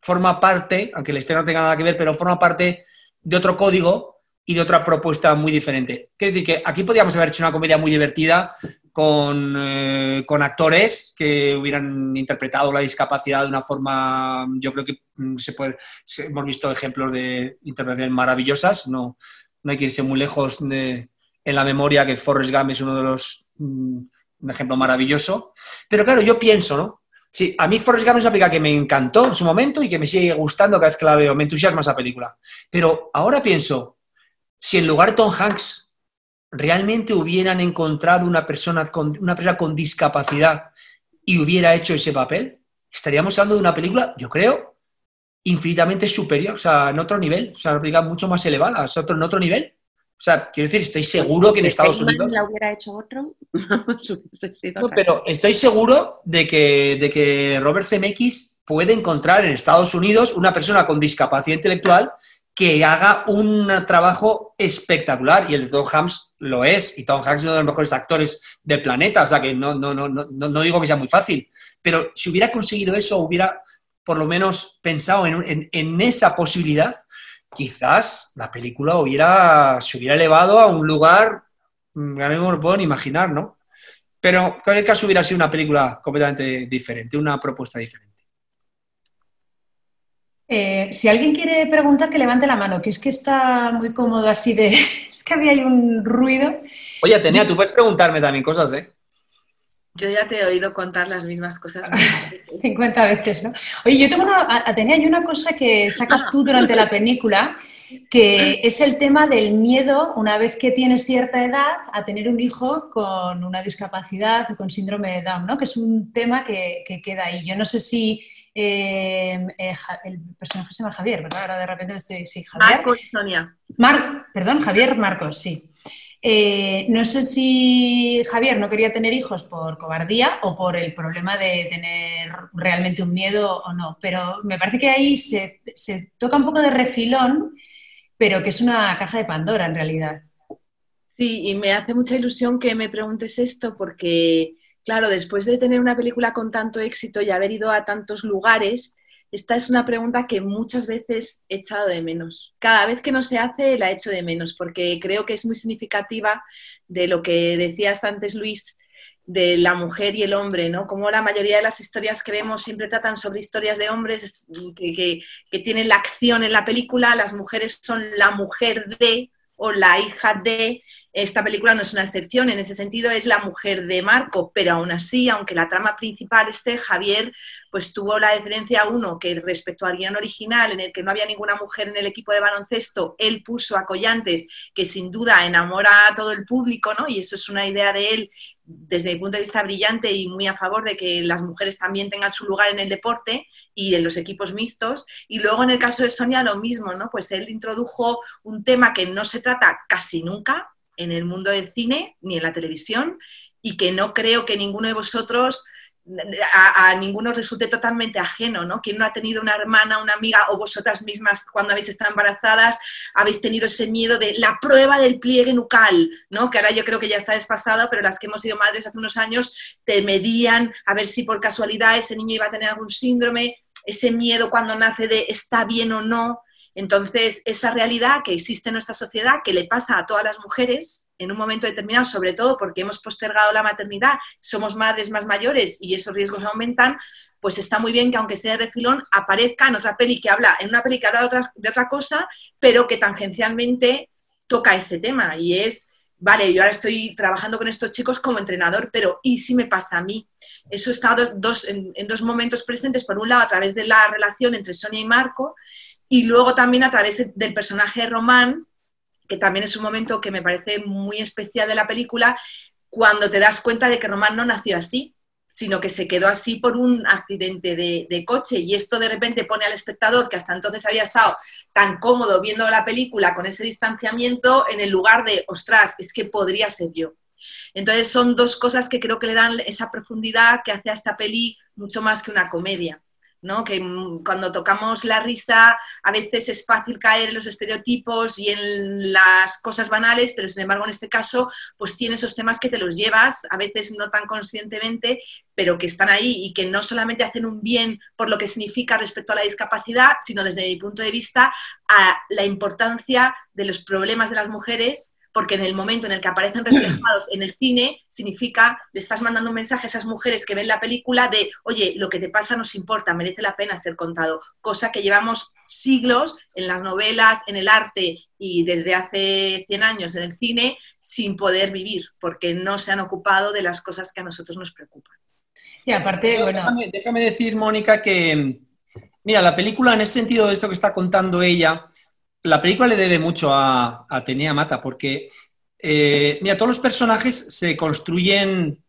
forma parte, aunque la historia no tenga nada que ver, pero forma parte de otro código y de otra propuesta muy diferente. Quiero decir que aquí podríamos haber hecho una comedia muy divertida con, eh, con, actores que hubieran interpretado la discapacidad de una forma, yo creo que mm, se puede, hemos visto ejemplos de interpretaciones maravillosas, no, no hay que irse muy lejos de, en la memoria que Forrest Gump es uno de los, mm, un ejemplo maravilloso. Pero claro, yo pienso, ¿no? Sí, a mí Forrest Gump es una película que me encantó en su momento y que me sigue gustando cada vez que la veo, me entusiasma esa película. Pero ahora pienso, si en lugar de Tom Hanks realmente hubieran encontrado una persona con, una persona con discapacidad y hubiera hecho ese papel, estaríamos hablando de una película, yo creo, infinitamente superior, o sea, en otro nivel, o sea, una película mucho más elevada, o sea, en otro nivel. O sea, quiero decir, estoy seguro que en Estados Unidos.
la hubiera hecho otro?
no, pero estoy seguro de que, de que Robert Zemeckis puede encontrar en Estados Unidos una persona con discapacidad intelectual que haga un trabajo espectacular y el de Tom Hanks lo es y Tom Hanks es uno de los mejores actores del planeta, o sea que no, no, no, no, digo que sea muy fácil, pero si hubiera conseguido eso, hubiera por lo menos pensado en, en, en esa posibilidad, quizás la película hubiera, se hubiera elevado a un lugar que no me lo puedo ni imaginar, ¿no? Pero en cualquier caso hubiera sido una película completamente diferente, una propuesta diferente.
Eh, si alguien quiere preguntar, que levante la mano, que es que está muy cómodo así de... es que había un ruido.
Oye, Atenea, tú puedes preguntarme también cosas, ¿eh?
Yo ya te he oído contar las mismas cosas.
50 veces, ¿no? Oye, yo tengo una, Atenea, hay una cosa que sacas tú durante la película, que es el tema del miedo, una vez que tienes cierta edad, a tener un hijo con una discapacidad o con síndrome de Down, ¿no? Que es un tema que, queda ahí. Yo no sé si eh, eh, el personaje se llama Javier, ¿verdad? Ahora de repente estoy... Sí, Javier.
Marcos Sonia.
Mar, perdón, Javier Marcos, sí. Eh, no sé si Javier no quería tener hijos por cobardía o por el problema de tener realmente un miedo o no, pero me parece que ahí se, toca un poco de refilón, pero que es una caja de Pandora en realidad.
Sí, y me hace mucha ilusión que me preguntes esto porque, claro, después de tener una película con tanto éxito y haber ido a tantos lugares, esta es una pregunta que muchas veces he echado de menos. Cada vez que no se hace, la echo de menos, porque creo que es muy significativa de lo que decías antes, Luis, de la mujer y el hombre, ¿no? Como la mayoría de las historias que vemos siempre tratan sobre historias de hombres que, que tienen la acción en la película, las mujeres son la mujer de o la hija de, esta película no es una excepción, en ese sentido es la mujer de Marco, pero aún así, aunque la trama principal esté, Javier pues tuvo la diferencia uno, que respecto al guion original, en el que no había ninguna mujer en el equipo de baloncesto, él puso a Collantes, que sin duda enamora a todo el público, ¿no? Y eso es una idea de él desde mi punto de vista brillante y muy a favor de que las mujeres también tengan su lugar en el deporte y en los equipos mixtos. Y luego en el caso de Sonia lo mismo, ¿no? Pues él introdujo un tema que no se trata casi nunca en el mundo del cine ni en la televisión y que no creo que ninguno de vosotros a, ninguno resulte totalmente ajeno, ¿no? Quien no ha tenido una hermana, una amiga o vosotras mismas cuando habéis estado embarazadas habéis tenido ese miedo de la prueba del pliegue nucal, ¿no? Que ahora yo creo que ya está desfasado, pero las que hemos sido madres hace unos años te medían a ver si por casualidad ese niño iba a tener algún síndrome, ese miedo cuando nace de está bien o no. Entonces, esa realidad que existe en nuestra sociedad, que le pasa a todas las mujeres en un momento determinado, sobre todo porque hemos postergado la maternidad, somos madres más mayores y esos riesgos aumentan, pues está muy bien que aunque sea de refilón, aparezca en otra peli que habla, en una peli que habla de otra, cosa, pero que tangencialmente toca ese tema y es vale, yo ahora estoy trabajando con estos chicos como entrenador, pero ¿y si me pasa a mí? Eso está dos, en, en, dos momentos presentes, por un lado a través de la relación entre Sonia y Marco, y luego también a través del personaje de Román, que también es un momento que me parece muy especial de la película, cuando te das cuenta de que Román no nació así, sino que se quedó así por un accidente de, coche. Y esto de repente pone al espectador, que hasta entonces había estado tan cómodo viendo la película con ese distanciamiento, en el lugar de, ostras, es que podría ser yo. Entonces son dos cosas que creo que le dan esa profundidad que hace a esta peli mucho más que una comedia ¿no? Que mm, cuando tocamos la risa a veces es fácil caer en los estereotipos y en las cosas banales, pero sin embargo en este caso pues tiene esos temas que te los llevas, a veces no tan conscientemente, pero que están ahí y que no solamente hacen un bien por lo que significa respecto a la discapacidad, sino desde mi punto de vista a la importancia de los problemas de las mujeres porque en el momento en el que aparecen reflejados en el cine, significa, le estás mandando un mensaje a esas mujeres que ven la película de, oye, lo que te pasa nos importa, merece la pena ser contado, cosa que llevamos siglos en las novelas, en el arte y desde hace 100 años en el cine sin poder vivir, porque no se han ocupado de las cosas que a nosotros nos preocupan.
Y aparte, bueno...
Déjame, déjame decir, Mónica, que, mira, la película en ese sentido de esto que está contando ella, la película le debe mucho a, Atenea Mata, porque, eh, mira, todos los personajes se construyen,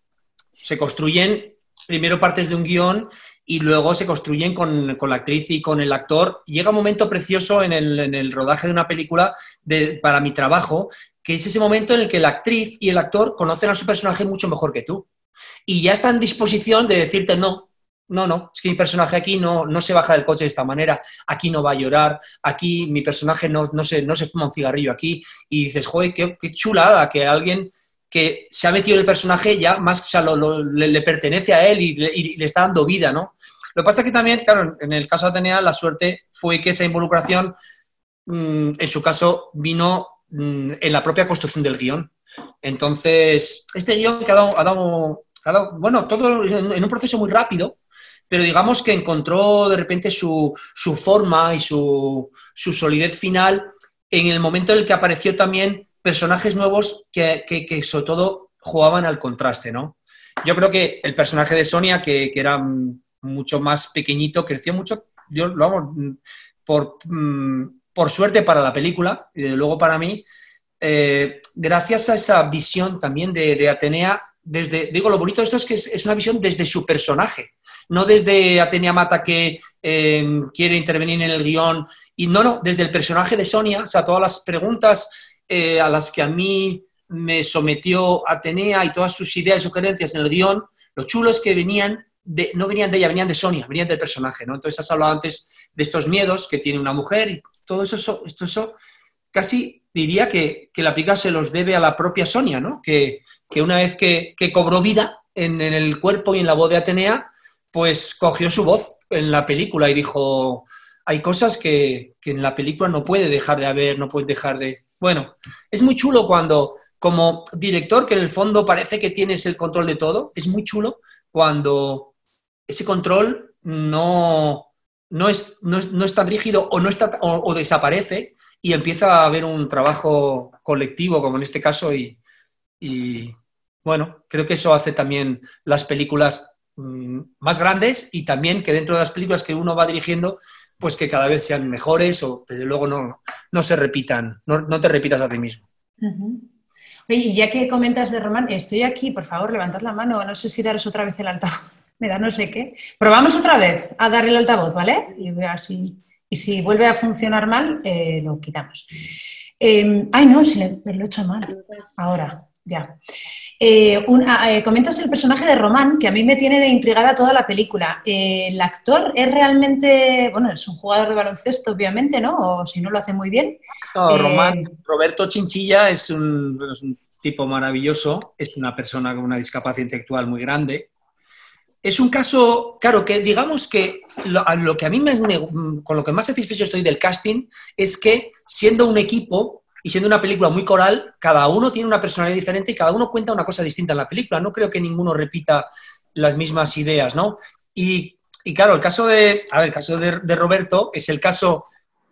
se construyen primero partes de un guion y luego se construyen con, la actriz y con el actor. Llega un momento precioso en el, rodaje de una película para mi trabajo, que es ese momento en el que la actriz y el actor conocen a su personaje mucho mejor que tú. Y ya está en disposición de decirte, no, no, no, es que mi personaje aquí no, no se baja del coche de esta manera, aquí no va a llorar, aquí mi personaje no, no, se, no se fuma un cigarrillo aquí, y dices, joder, qué, chulada que alguien que se ha metido el personaje ya más, o sea, le, pertenece a él y le, está dando vida, ¿no? Lo que pasa es que también, claro, en el caso de Atenea, la suerte fue que esa involucración, mm, en su caso, vino mm, en la propia construcción del guion. Entonces, este guion que ha dado, ha dado, bueno, todo en un proceso muy rápido, pero digamos que encontró de repente su, forma y su, solidez final en el momento en el que apareció también personajes nuevos que, sobre todo jugaban al contraste, ¿no? Yo creo que el personaje de Sonia, que, era mucho más pequeñito, creció mucho, yo lo hago por, mm, por suerte para la película y luego para mí, eh, gracias a esa visión también de, Atenea, desde, digo, lo bonito de esto es que es, una visión desde su personaje no desde Atenia Mata que em, quiere intervenir en el guion, y no, no, desde el personaje de Sonia, o sea, todas las preguntas eh, a las que a mí me sometió Atenea y todas sus ideas y sugerencias en el guion, lo chulo es que venían de, no venían de ella, venían de Sonia, venían del personaje, ¿no? Entonces has hablado antes de estos miedos que tiene una mujer y todo eso, esto, casi diría que, la pica se los debe a la propia Sonia, ¿no? Que, una vez que, cobró vida en, en, el cuerpo y en la voz de Atenea, pues cogió su voz en la película y dijo, hay cosas que, en la película no puede dejar de haber, no puede dejar de... Bueno, es muy chulo cuando, como director, que en el fondo parece que tienes el control de todo, es muy chulo cuando ese control no, no, es, no, es, tan rígido o, no está, o, desaparece y empieza a haber un trabajo colectivo, como en este caso, y, y bueno, creo que eso hace también las películas más grandes y también que dentro de las películas que uno va dirigiendo, pues que cada vez sean mejores o desde luego no, no se repitan, no, te repitas a ti mismo.
Oye, y ya que comentas de Román, estoy aquí, por favor, levantad la mano, no sé si daros otra vez el altavoz, me da no sé qué. Probamos otra vez a dar el altavoz, ¿vale? Y, así, y si vuelve a funcionar mal, eh, lo quitamos. Em, ay, no, si lo he hecho mal. Ahora, ya. Eh, ah, eh, comentas el personaje de Román, que a mí me tiene de intrigada toda la película. Eh, ¿El actor es realmente, bueno, es un jugador de baloncesto, obviamente, ¿no? O si no lo hace muy bien.
No, Román, Roberto Chinchilla es un, tipo maravilloso, es una persona con una discapacidad intelectual muy grande. Es un caso, claro, que digamos que lo, que a mí me, con lo que más satisfecho estoy del casting es que siendo un equipo y siendo una película muy coral, cada uno tiene una personalidad diferente y cada uno cuenta una cosa distinta en la película. No creo que ninguno repita las mismas ideas, ¿no? Y, claro, el caso de, a ver, el caso de, de Roberto es el caso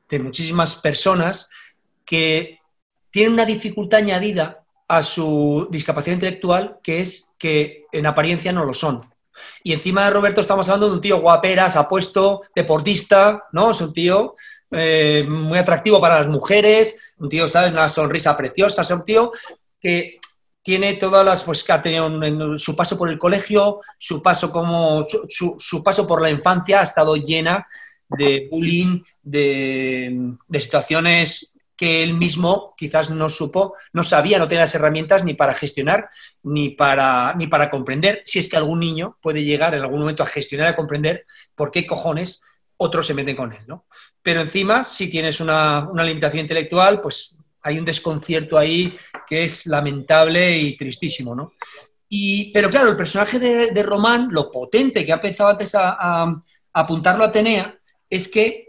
de muchísimas personas que tienen una dificultad añadida a su discapacidad intelectual, que es que en apariencia no lo son. Y encima de Roberto estamos hablando de un tío guaperas, apuesto, deportista, ¿no? Es un tío eh, muy atractivo para las mujeres, un tío, ¿sabes? Una sonrisa preciosa, es un tío que tiene todas las, pues que ha tenido su paso por el colegio, su paso como, su, paso por la infancia ha estado llena de bullying, de, situaciones que él mismo quizás no supo, no sabía, no tenía las herramientas ni para gestionar ni para, ni para comprender, si es que algún niño puede llegar en algún momento a gestionar, a comprender por qué cojones otros se meten con él, ¿no? Pero encima, si tienes una, limitación intelectual, pues hay un desconcierto ahí que es lamentable y tristísimo, ¿no? Y, pero claro, el personaje de, Román, lo potente que ha empezado antes a, apuntarlo a Atenea, es que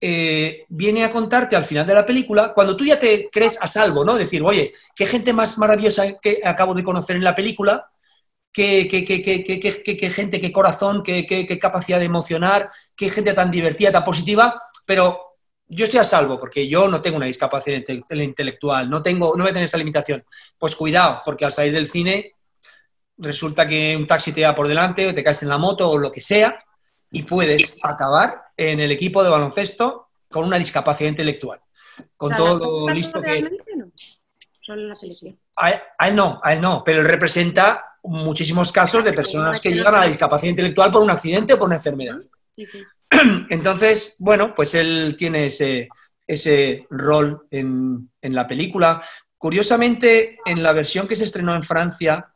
eh, viene a contarte al final de la película, cuando tú ya te crees a salvo, ¿no? Decir, oye, qué gente más maravillosa que acabo de conocer en la película, qué, qué, qué gente, qué corazón, qué, capacidad de emocionar, qué gente tan divertida, tan positiva, pero yo estoy a salvo porque yo no tengo una discapacidad intelectual, no, tengo, no voy a tener esa limitación. Pues cuidado, porque al salir del cine resulta que un taxi te va por delante o te caes en la moto o lo que sea y puedes acabar en el equipo de baloncesto con una discapacidad intelectual. Con todo lo listo que... No. Solo la selección. A él, no, a él no, pero él representa muchísimos casos de personas que llegan a la discapacidad intelectual por un accidente o por una enfermedad. Entonces, bueno, pues él tiene ese, ese rol en, en, la película. Curiosamente, en la versión que se estrenó en Francia,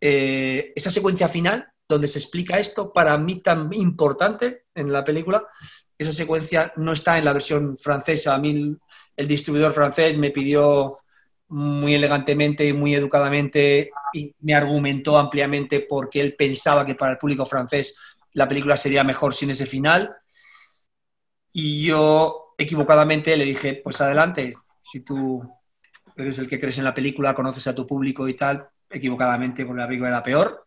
eh, esa secuencia final, donde se explica esto, para mí tan importante en la película, esa secuencia no está en la versión francesa. A mí el, distribuidor francés me pidió muy elegantemente y muy educadamente y me argumentó ampliamente porque él pensaba que para el público francés la película sería mejor sin ese final. Y yo equivocadamente le dije, pues adelante, si tú eres el que crees en la película, conoces a tu público y tal, equivocadamente porque la película era peor.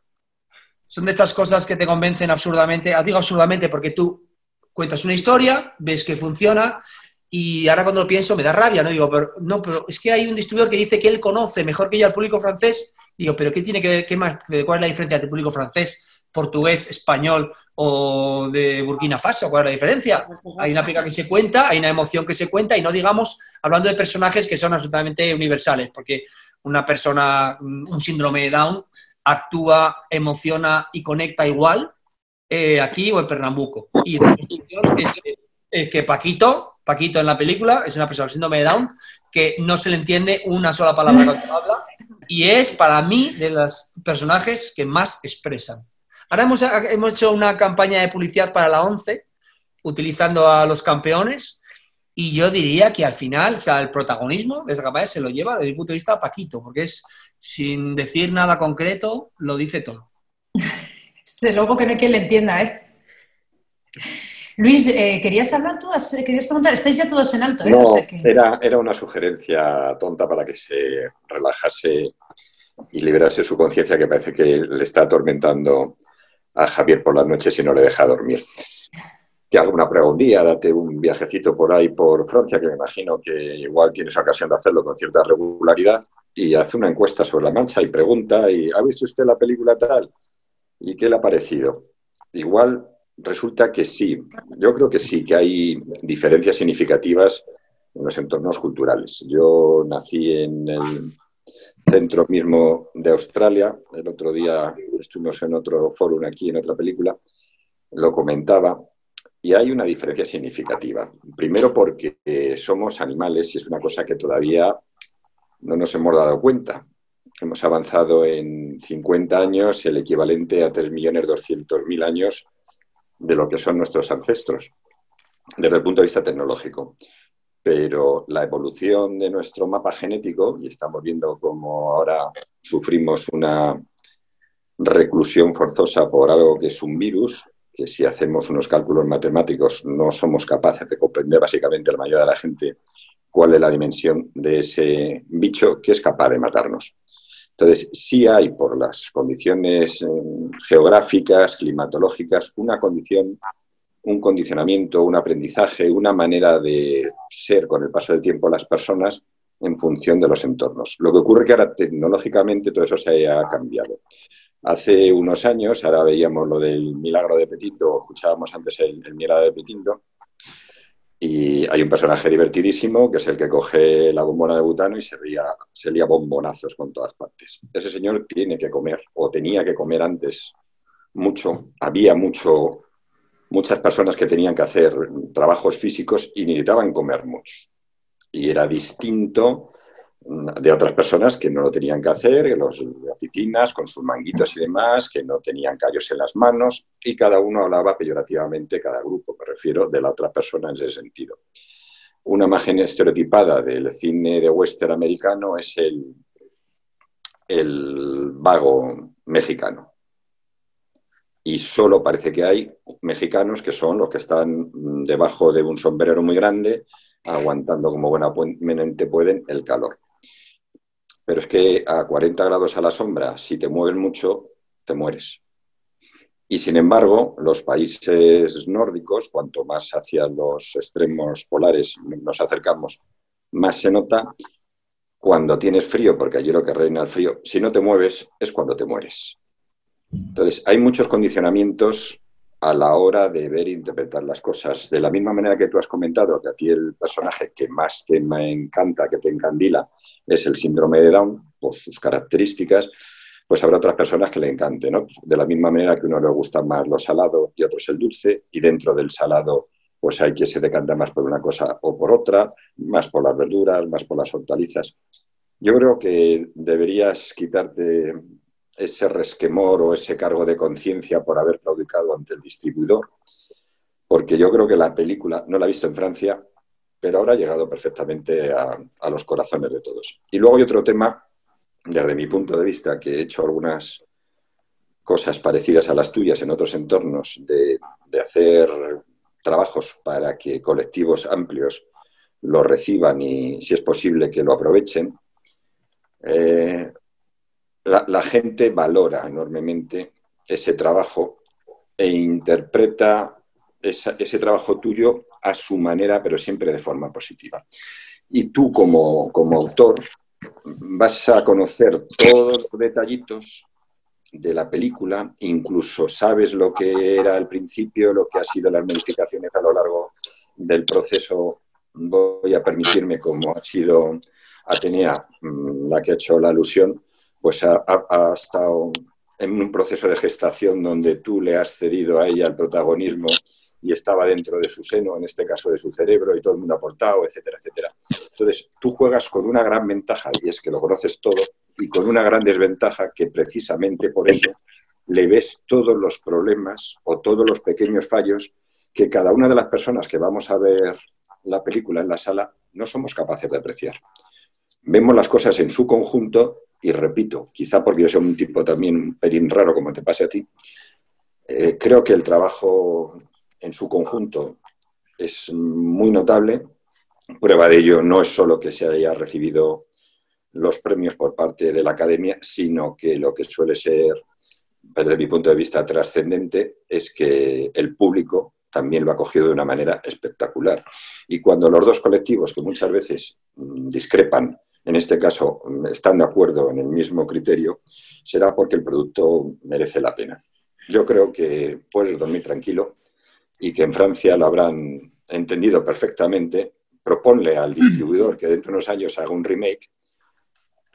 Son de estas cosas que te convencen absurdamente, ah, digo absurdamente porque tú cuentas una historia, ves que funciona y ahora cuando lo pienso me da rabia, ¿no? Digo, pero, no, pero es que hay un distribuidor que dice que él conoce mejor que yo al público francés. Digo, pero ¿qué tiene que ver, qué más, cuál es la diferencia entre público francés, portugués, español o de Burkina Faso? ¿Cuál es la diferencia? Hay una pica que se cuenta, hay una emoción que se cuenta y no digamos hablando de personajes que son absolutamente universales, porque una persona, un síndrome de Down, actúa, emociona y conecta igual eh, aquí o en Pernambuco. Y es que Paquito, Paquito en la película, es una persona con síndrome de Down que no se le entiende una sola palabra cuando habla y es para mí de los personajes que más expresan. Ahora hemos, hemos hecho una campaña de publicidad para la 11 utilizando a los campeones y yo diría que al final, o sea, el protagonismo de esa campaña se lo lleva desde mi punto de vista a Paquito, porque es, sin decir nada concreto, lo dice todo.
Desde luego que no hay quien le entienda, ¿eh? Luis, eh, ¿querías hablar tú? ¿Querías preguntar? Estáis ya todos en alto, ¿eh?
No, era, era una sugerencia tonta para que se relajase y liberase su conciencia que parece que le está atormentando a Javier por las noches y no le deja dormir que haga una prueba un día, date un viajecito por ahí por Francia, que me imagino que igual tienes ocasión de hacerlo con cierta regularidad, y hace una encuesta sobre la mancha y pregunta, y ¿ha visto usted la película tal? ¿Y qué le ha parecido? Igual resulta que sí, yo creo que sí, que hay diferencias significativas en los entornos culturales. Yo nací en el centro mismo de Australia, el otro día estuvimos en otro foro aquí, en otra película, lo comentaba, y hay una diferencia significativa. Primero porque somos animales y es una cosa que todavía no nos hemos dado cuenta. Hemos avanzado en 50 años el equivalente a 3.200.000 años de lo que son nuestros ancestros, desde el punto de vista tecnológico. Pero la evolución de nuestro mapa genético, y estamos viendo cómo ahora sufrimos una reclusión forzosa por algo que es un virus, que si hacemos unos cálculos matemáticos no somos capaces de comprender básicamente la mayoría de la gente cuál es la dimensión de ese bicho que es capaz de matarnos. Entonces, sí hay por las condiciones eh, geográficas, climatológicas, una condición, un condicionamiento, un aprendizaje, una manera de ser con el paso del tiempo las personas en función de los entornos. Lo que ocurre que ahora tecnológicamente todo eso se ha cambiado. Hace unos años, ahora veíamos lo del milagro de Petito, escuchábamos antes el, milagro de Petito, y hay un personaje divertidísimo que es el que coge la bombona de butano y se, ría, se lía bombonazos con todas partes. Ese señor tiene que comer, o tenía que comer antes mucho. Había mucho, muchas personas que tenían que hacer trabajos físicos y necesitaban comer mucho. y era distinto de otras personas que no lo tenían que hacer, los de oficinas con sus manguitos y demás, que no tenían callos en las manos y cada uno hablaba peyorativamente, cada grupo, me refiero, de la otra persona en ese sentido. Una imagen estereotipada del cine de western americano es el, el vago mexicano. Y solo parece que hay mexicanos que son los que están debajo de un sombrero muy grande, aguantando como buenamente pueden el calor. Pero es que a 40 grados a la sombra, si te mueves mucho, te mueres. Y sin embargo, los países nórdicos, cuanto más hacia los extremos polares nos acercamos, más se nota. Cuando tienes frío, porque allí lo que reina el frío, si no te mueves es cuando te mueres. Entonces, hay muchos condicionamientos a la hora de ver e interpretar las cosas. De la misma manera que tú has comentado que a ti el personaje que más te encanta, que te encandila, es el síndrome de Down, por sus características, pues habrá otras personas que le encanten, ¿no? De la misma manera que a uno le gusta más lo salado y a otros el dulce, y dentro del salado, pues hay quien se decanta más por una cosa o por otra, más por las verduras, más por las hortalizas. Yo creo que deberías quitarte ese resquemor o ese cargo de conciencia por haber claudicado ante el distribuidor, porque yo creo que la película, no la he visto en Francia, pero ahora ha llegado perfectamente a, los corazones de todos. Y luego hay otro tema, desde mi punto de vista, que he hecho algunas cosas parecidas a las tuyas en otros entornos, de, hacer trabajos para que colectivos amplios lo reciban y, si es posible, que lo aprovechen. Eh, la, gente valora enormemente ese trabajo e interpreta ese trabajo tuyo a su manera, pero siempre de forma positiva. Y tú como, autor vas a conocer todos los detallitos de la película, incluso sabes lo que era al principio, lo que ha sido las modificaciones a lo largo del proceso. Voy a permitirme, como ha sido Atenea mm, la que ha hecho la alusión, pues ha, ha, estado en un proceso de gestación donde tú le has cedido a ella el protagonismo y estaba dentro de su seno, en este caso de su cerebro, y todo el mundo ha aportado, etcétera, etcétera. Entonces, tú juegas con una gran ventaja, y es que lo conoces todo, y con una gran desventaja que precisamente por eso le ves todos los problemas o todos los pequeños fallos que cada una de las personas que vamos a ver la película en la sala no somos capaces de apreciar. Vemos las cosas en su conjunto y repito, quizá porque yo soy un tipo también un pelín raro como te pase a ti, eh, creo que el trabajo en su conjunto es muy notable. Prueba de ello no es solo que se haya recibido los premios por parte de la academia, sino que lo que suele ser, desde mi punto de vista, trascendente es que el público también lo ha cogido de una manera espectacular. Y cuando los dos colectivos, que muchas veces mm, discrepan, en este caso están de acuerdo en el mismo criterio, será porque el producto merece la pena. Yo creo que puedes dormir tranquilo y que en Francia lo habrán entendido perfectamente. Proponle al distribuidor que dentro de unos años haga un remake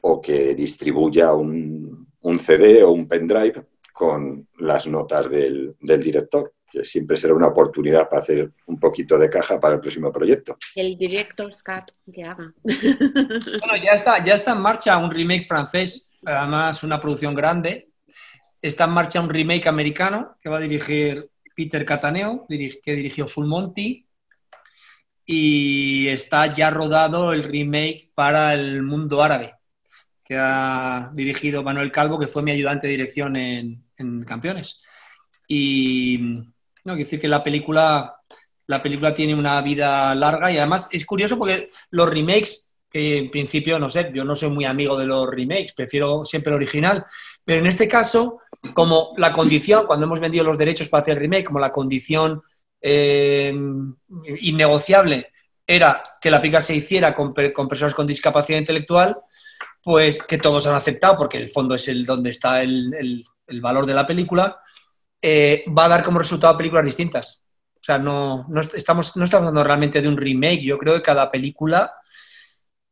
o que distribuya un, CD o un pendrive con las notas del director que siempre será una oportunidad para hacer un poquito de caja para el próximo proyecto.
El director's cut que haga.
Bueno, ya está, ya está en marcha un remake francés, además una producción grande. Está en marcha un remake americano que va a dirigir Peter Cataneo, que dirigió Full Monty. Y está ya rodado el remake para el mundo árabe, que ha dirigido Manuel Calvo, que fue mi ayudante de dirección en, en Campeones. Y no, quiero decir que la película, la película tiene una vida larga y además es curioso porque los remakes, en principio, no sé, yo no soy muy amigo de los remakes, prefiero siempre el original, pero en este caso, como la condición, cuando hemos vendido los derechos para hacer el remake, como la condición eh, innegociable era que la película se hiciera con, personas con discapacidad intelectual, pues que todos han aceptado, porque el fondo es el donde está el valor de la película, eh, va a dar como resultado películas distintas. O sea, no, estamos, no estamos hablando realmente de un remake. Yo creo que cada película,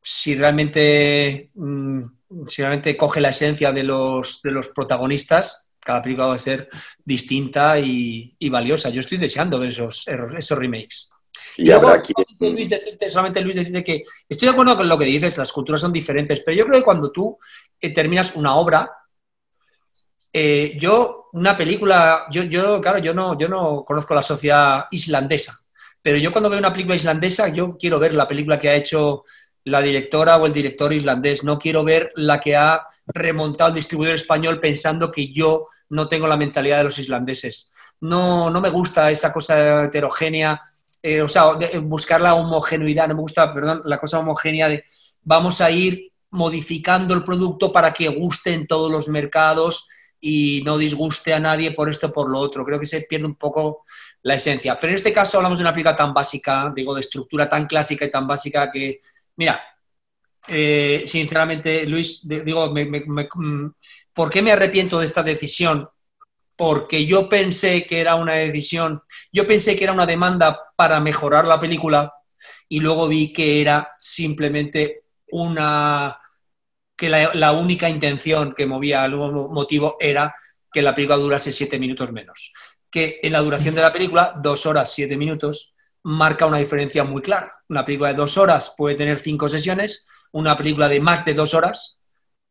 si realmente, mm, si realmente coge la esencia de los, de los protagonistas, cada película va a ser distinta y, valiosa. Yo estoy deseando ver esos, esos remakes.
Y, habrá quien,
Luis decirte, solamente Luis decirte que estoy de acuerdo con lo que dices, las culturas son diferentes, pero yo creo que cuando tú eh, terminas una obra, eh, yo, una película, yo, yo, claro, yo no, yo no conozco la sociedad islandesa, pero yo cuando veo una película islandesa, yo quiero ver la película que ha hecho la directora o el director islandés, no quiero ver la que ha remontado el distribuidor español pensando que yo no tengo la mentalidad de los islandeses. No, no me gusta esa cosa heterogénea, eh, o sea, buscar la homogeneidad, no me gusta, perdón, la cosa homogénea de vamos a ir modificando el producto para que guste en todos los mercados y no disguste a nadie por esto o por lo otro. Creo que se pierde un poco la esencia. Pero en este caso hablamos de una película tan básica, digo, de estructura tan clásica y tan básica que, mira, eh, sinceramente, Luis, digo, mm, ¿por qué me arrepiento de esta decisión? Porque yo pensé que era una decisión, yo pensé que era una demanda para mejorar la película y luego vi que era simplemente una que la, única intención que movía algún motivo era que la película durase siete minutos menos. Que en la duración de la película, dos horas, siete minutos, marca una diferencia muy clara. Una película de dos horas puede tener cinco sesiones, una película de más de dos horas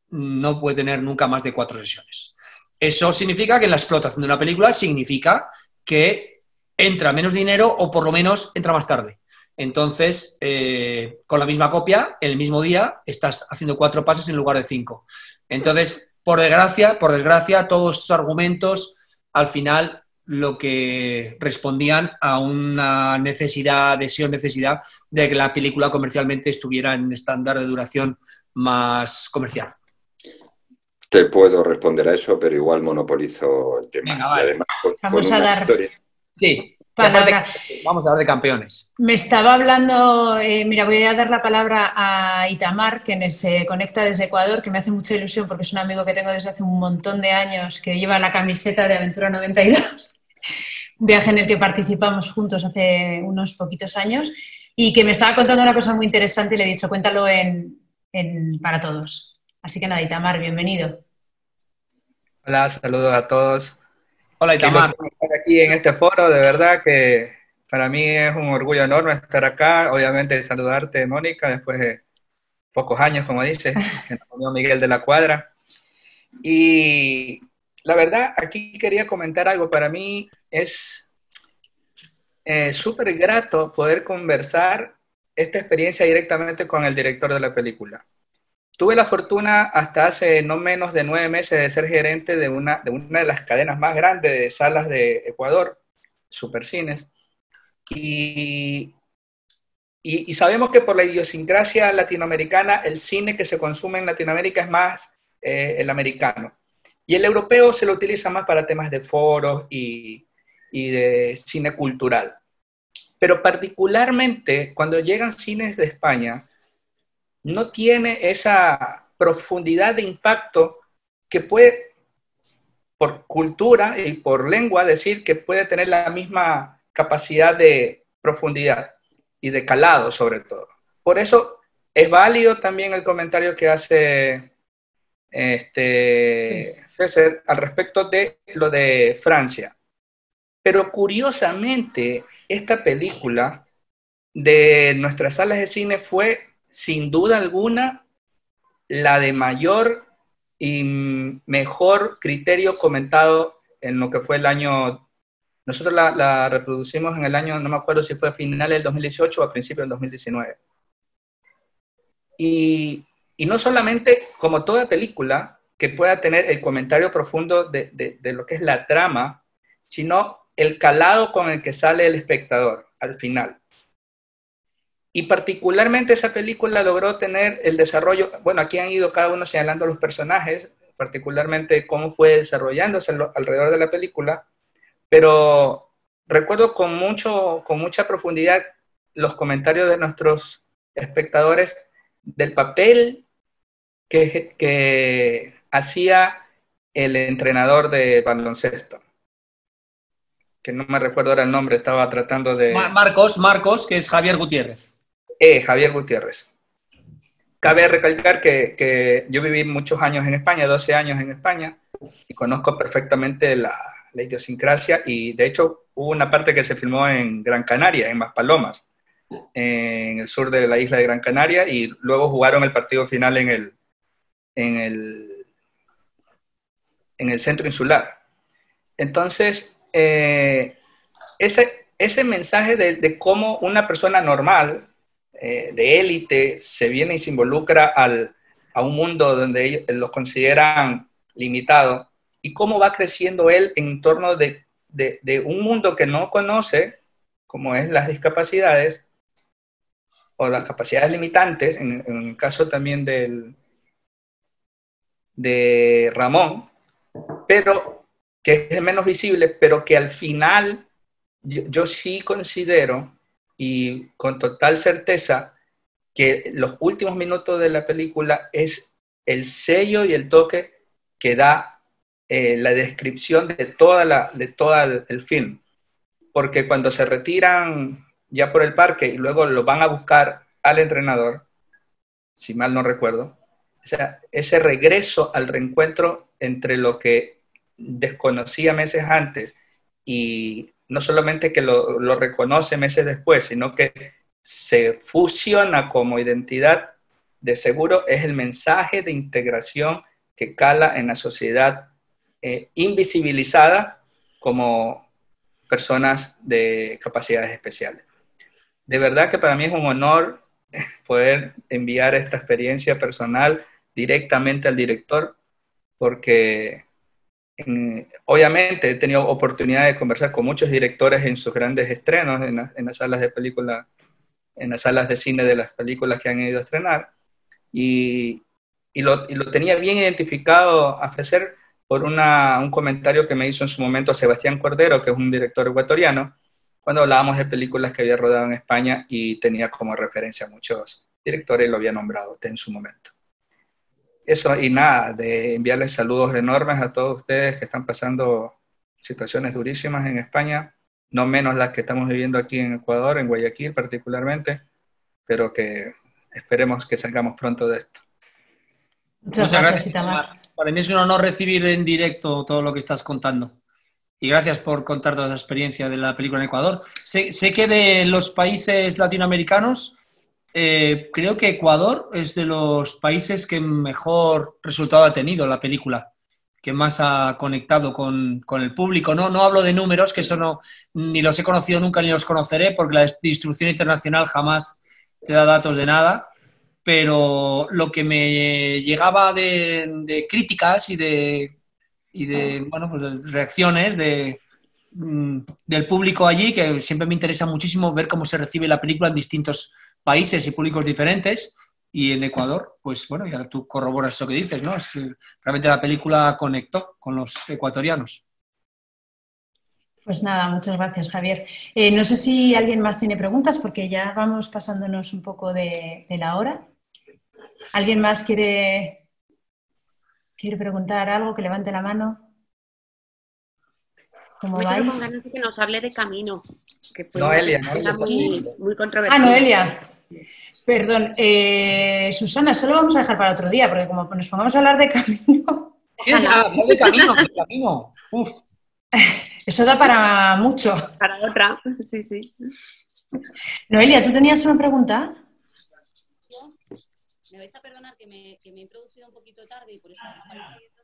no puede tener nunca más de cuatro sesiones. Eso significa que la explotación de una película significa que entra menos dinero o por lo menos entra más tarde. Entonces, eh, con la misma copia, el mismo día, estás haciendo cuatro pases en lugar de cinco. Entonces, por desgracia, por desgracia, todos estos argumentos al final lo que respondían a una necesidad, deseo, necesidad de que la película comercialmente estuviera en un estándar de duración más comercial.
Te puedo responder a eso, pero igual monopolizo el tema.
y además, Vamos a dar.
Sí, Vamos a hablar de campeones.
Me estaba hablando, eh, mira, voy a dar la palabra a Itamar, que se conecta desde Ecuador, que me hace mucha ilusión porque es un amigo que tengo desde hace un montón de años, que lleva la camiseta de Aventura 92, un viaje en el que participamos juntos hace unos poquitos años, y que me estaba contando una cosa muy interesante y le he dicho, cuéntalo en, para todos. Así que nada, Itamar, bienvenido.
Hola, saludos a todos.
Hola, Itamar.
Estar aquí en este foro, de verdad que para mí es un orgullo enorme estar acá. Obviamente, saludarte, Mónica, después de pocos años, como dice, que nos Miguel de la Cuadra. Y la verdad, aquí quería comentar algo. Para mí es eh, súper grato poder conversar esta experiencia directamente con el director de la película. Tuve la fortuna hasta hace no menos de nueve meses de ser gerente de una de, las cadenas más grandes de salas de Ecuador, Supercines. Y, y, sabemos que por la idiosincrasia latinoamericana, el cine que se consume en Latinoamérica es más eh, el americano. Y el europeo se lo utiliza más para temas de foros y, y de cine cultural. Pero particularmente cuando llegan cines de España, no tiene esa profundidad de impacto que puede, por cultura y por lengua, decir que puede tener la misma capacidad de profundidad y de calado sobre todo. Por eso es válido también el comentario que hace este, César al respecto de lo de Francia. Pero curiosamente, esta película de nuestras salas de cine fue sin duda alguna, la de mayor y mejor criterio comentado en lo que fue el año, nosotros la, reproducimos en el año, no me acuerdo si fue a finales del 2018 o a principios del 2019. Y, no solamente como toda película que pueda tener el comentario profundo de, de lo que es la trama, sino el calado con el que sale el espectador al final. Y particularmente esa película logró tener el desarrollo, bueno, aquí han ido cada uno señalando los personajes, particularmente cómo fue desarrollándose alrededor de la película, pero recuerdo con, mucho, con mucha profundidad los comentarios de nuestros espectadores del papel que, que hacía el entrenador de baloncesto que no me recuerdo ahora el nombre, estaba tratando de...
Marcos, Marcos, que es Javier Gutiérrez.
Eh, Javier Gutiérrez. Cabe recalcar que, yo viví muchos años en España, 12 años en España, y conozco perfectamente la, idiosincrasia y de hecho hubo una parte que se filmó en Gran Canaria, en Maspalomas. En el sur de la isla de Gran Canaria y luego jugaron el partido final en el, en el, en el centro insular. Entonces, eh, ese, ese mensaje de, cómo una persona normal, eh, de élite, se viene y se involucra al, a un mundo donde ellos lo consideran limitado, y cómo va creciendo él en torno de, de, un mundo que no conoce, como es las discapacidades, o las capacidades limitantes, en, el caso también del, de Ramón, pero que es menos visible, pero que al final yo, sí considero y con total certeza que los últimos minutos de la película es el sello y el toque que da eh, la descripción de toda la de todo el, film. Porque cuando se retiran ya por el parque y luego lo van a buscar al entrenador, si mal no recuerdo, o sea, ese regreso al reencuentro entre lo que desconocía meses antes y no solamente que lo, reconoce meses después, sino que se fusiona como identidad, de seguro es el mensaje de integración que cala en la sociedad eh, invisibilizada como personas de capacidades especiales. De verdad que para mí es un honor poder enviar esta experiencia personal directamente al director, porque obviamente he tenido oportunidad de conversar con muchos directores en sus grandes estrenos, en, las salas de película, en las salas de cine de las películas que han ido a estrenar, y, lo, tenía bien identificado a ofrecer por un comentario que me hizo en su momento Sebastián Cordero, que es un director ecuatoriano, cuando hablábamos de películas que había rodado en España y tenía como referencia a muchos directores lo había nombrado en su momento eso y nada, de enviarles saludos enormes a todos ustedes que están pasando situaciones durísimas en España, no menos las que estamos viviendo aquí en Ecuador, en Guayaquil particularmente, pero que esperemos que salgamos pronto de esto.
Muchas, gracias. Para mí es un honor recibir en directo todo lo que estás contando. Y gracias por contar toda esa experiencia de la película en Ecuador. Sé, sé que de los países latinoamericanos, eh, creo que Ecuador es de los países que mejor resultado ha tenido la película, que más ha conectado con, el público. No, no hablo de números, que eso no, ni los he conocido nunca ni los conoceré, porque la distribución internacional jamás te da datos de nada, pero lo que me llegaba de, críticas y de, y de, bueno, pues de reacciones de, mm, del público allí, que siempre me interesa muchísimo ver cómo se recibe la película en distintos países y públicos diferentes. Y en Ecuador, pues bueno, ya tú corroboras eso que dices, ¿no? realmente la película conectó con los ecuatorianos.
Pues nada, muchas gracias, Javier. Eh, no sé si alguien más tiene preguntas, porque ya vamos pasándonos un poco de, la hora. ¿Alguien más quiere, quiere preguntar algo? Que levante la mano.
¿Cómo vais? que nos hable de camino.
Que Noelia,
muy, muy controvertida. Ah, Noelia. Perdón, eh, Susana, solo vamos a dejar para otro día, porque como nos pongamos a hablar de camino.
hablar de camino, de camino. Uf.
Eso da para mucho.
Para otra, sí, sí.
Noelia, ¿tú tenías una pregunta?
Me vais a perdonar que me, que me he introducido un poquito tarde y por eso...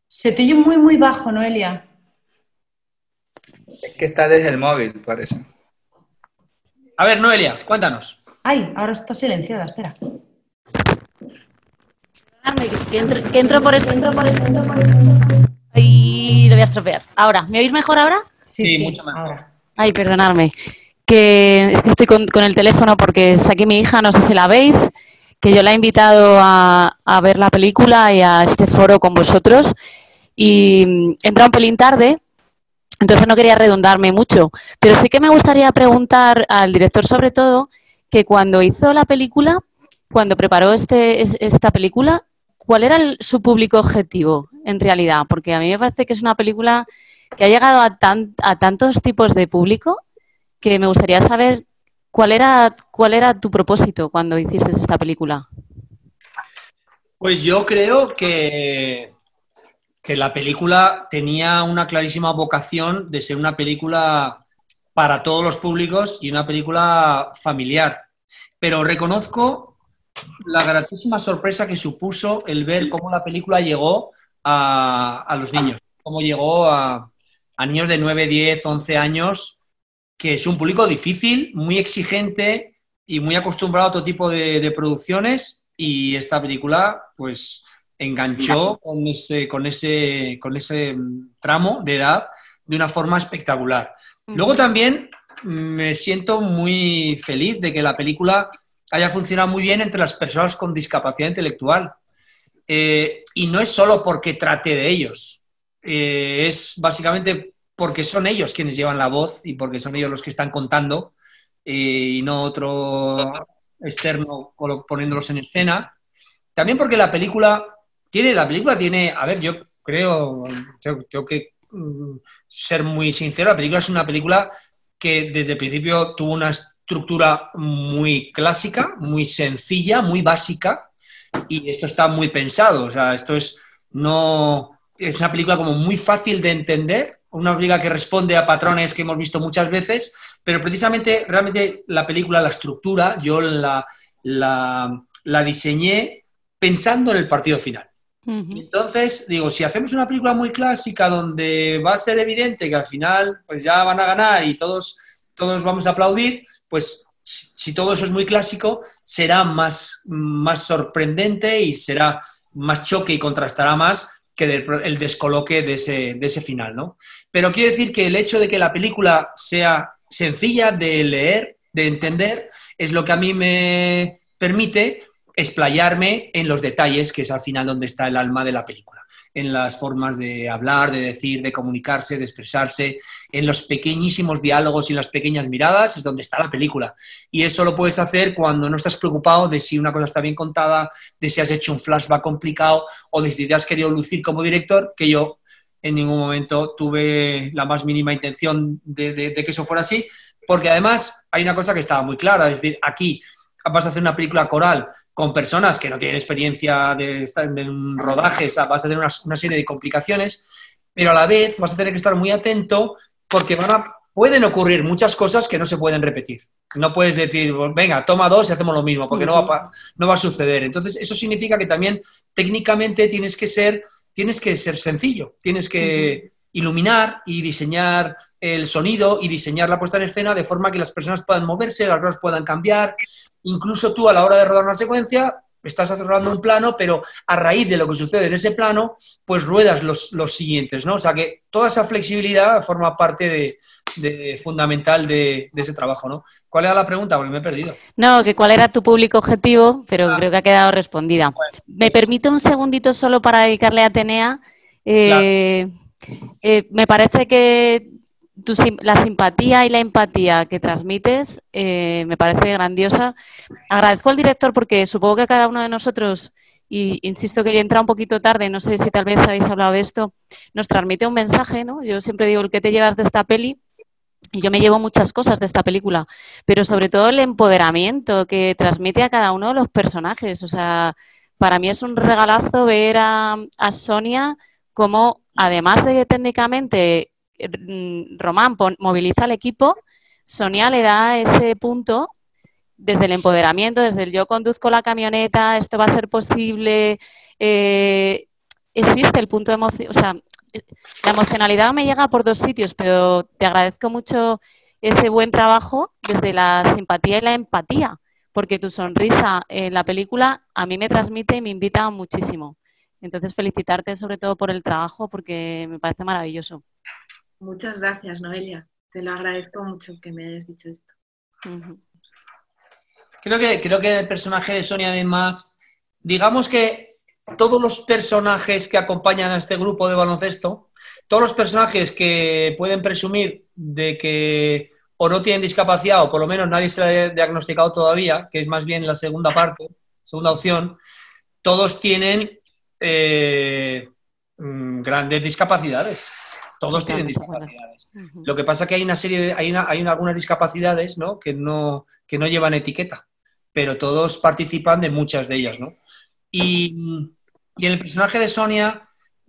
Se te oye muy, muy bajo, Noelia.
Es que está desde el móvil, parece.
A ver, Noelia, cuéntanos.
Ay, ahora está silenciada, espera.
Que entro, que entro por esto, entro por esto, entro por esto. Ay, lo voy a estropear. Ahora, ¿me oís mejor ahora?
Sí, sí, mucho mejor.
Ay, perdonadme. Que es que estoy con, el teléfono porque saqué mi hija, no sé si la veis, que yo la he invitado a, a ver la película y a este foro con vosotros. Y entra un pelín tarde, entonces no quería redundarme mucho, pero sí que me gustaría preguntar al director sobre todo que cuando hizo la película, cuando preparó este, esta película, ¿cuál era su público objetivo en realidad? Porque a mí me parece que es una película que ha llegado a, a tantos tipos de público que me gustaría saber cuál era, cuál era tu propósito cuando hiciste esta película.
Pues yo creo que que la película tenía una clarísima vocación de ser una película para todos los públicos y una película familiar. pero reconozco la gratísima sorpresa que supuso el ver cómo la película llegó a, los niños, cómo llegó a, niños de 9, 10, 11 años, que es un público difícil, muy exigente y muy acostumbrado a otro tipo de, producciones y esta película pues enganchó con ese, con, ese, con ese tramo de edad de una forma espectacular. Luego también me siento muy feliz de que la película haya funcionado muy bien entre las personas con discapacidad intelectual. Eh, y no es solo porque trate de ellos, eh, es básicamente porque son ellos quienes llevan la voz y porque son ellos los que están contando eh, y no otro externo poniéndolos en escena. También porque la película tiene, la película tiene, a ver, yo creo, tengo, que mm, ser muy sincero, la película es una película que desde el principio tuvo una estructura muy clásica, muy sencilla, muy básica, y esto está muy pensado. O sea, esto es no es una película como muy fácil de entender, una película que responde a patrones que hemos visto muchas veces, pero precisamente realmente la película, la estructura, yo la, la, diseñé pensando en el partido final. Entonces, digo, si hacemos una película muy clásica donde va a ser evidente que al final pues ya van a ganar y todos, todos vamos a aplaudir, pues si todo eso es muy clásico, será más, más sorprendente y será más choque y contrastará más que el descoloque de ese, de ese final, ¿no? Pero quiero decir que el hecho de que la película sea sencilla de leer, de entender, es lo que a mí me permite explayarme en los detalles, que es al final donde está el alma de la película en las formas de hablar, de decir, de comunicarse, de expresarse, en los pequeñísimos diálogos y las pequeñas miradas, es donde está la película. Y eso lo puedes hacer cuando no estás preocupado de si una cosa está bien contada, de si has hecho un flashback complicado o de si te has querido lucir como director, que yo en ningún momento tuve la más mínima intención de, de que eso fuera así, porque además hay una cosa que estaba muy clara, es decir, aquí vas a hacer una película coral con personas que no tienen experiencia de, en rodajes, vas a tener una, serie de complicaciones, pero a la vez vas a tener que estar muy atento porque van a, pueden ocurrir muchas cosas que no se pueden repetir. No puedes decir, venga, toma dos y hacemos lo mismo, porque no, va, no va a suceder. Entonces, eso significa que también técnicamente tienes que ser, tienes que ser sencillo, tienes que iluminar y diseñar el sonido y diseñar la puesta en escena de forma que las personas puedan moverse, las cosas puedan cambiar, incluso tú a la hora de rodar una secuencia estás rodando un plano, pero a raíz de lo que sucede en ese plano, pues ruedas los, siguientes, ¿no? O sea que toda esa flexibilidad forma parte de, fundamental de, ese trabajo, ¿no? ¿Cuál era la pregunta? Porque me he perdido.
No, que cuál era tu público objetivo, pero ah. creo que ha quedado respondida. me permito un segundito solo para dedicarle a Atenea. Eh, eh, me parece que la simpatía y la empatía que transmites eh, me parece grandiosa. Agradezco al director porque supongo que cada uno de nosotros, y insisto que ya entra un poquito tarde, no sé si tal vez habéis hablado de esto, nos transmite un mensaje, ¿no? Yo siempre digo, el que te llevas de esta peli, y yo me llevo muchas cosas de esta película, pero sobre todo el empoderamiento que transmite a cada uno de los personajes. O sea, para mí es un regalazo ver a, a Sonia como, además de técnicamente Román moviliza al equipo, Sonia le da ese punto desde el empoderamiento, desde el yo conduzco la camioneta, esto va a ser posible, eh, existe el punto de emoción, o sea, la emocionalidad me llega por dos sitios, pero te agradezco mucho ese buen trabajo desde la simpatía y la empatía, porque tu sonrisa en la película a mí me transmite y me invita muchísimo. Entonces, felicitarte sobre todo por el trabajo porque me parece maravilloso.
Muchas gracias, Noelia. Te lo agradezco mucho que me hayas dicho esto.
Creo que, creo que el personaje de Sonia, además, digamos que todos los personajes que acompañan a este grupo de baloncesto, todos los personajes que pueden presumir de que o no tienen discapacidad o por lo menos nadie se ha diagnosticado todavía, que es más bien la segunda parte, segunda opción, todos tienen eh, mm, grandes discapacidades. Todos tienen discapacidades. Lo que pasa es que hay una serie de, hay, hay algunas discapacidades ¿no? Que, no, que no llevan etiqueta, pero todos participan de muchas de ellas, ¿no? Y, y el personaje de Sonia,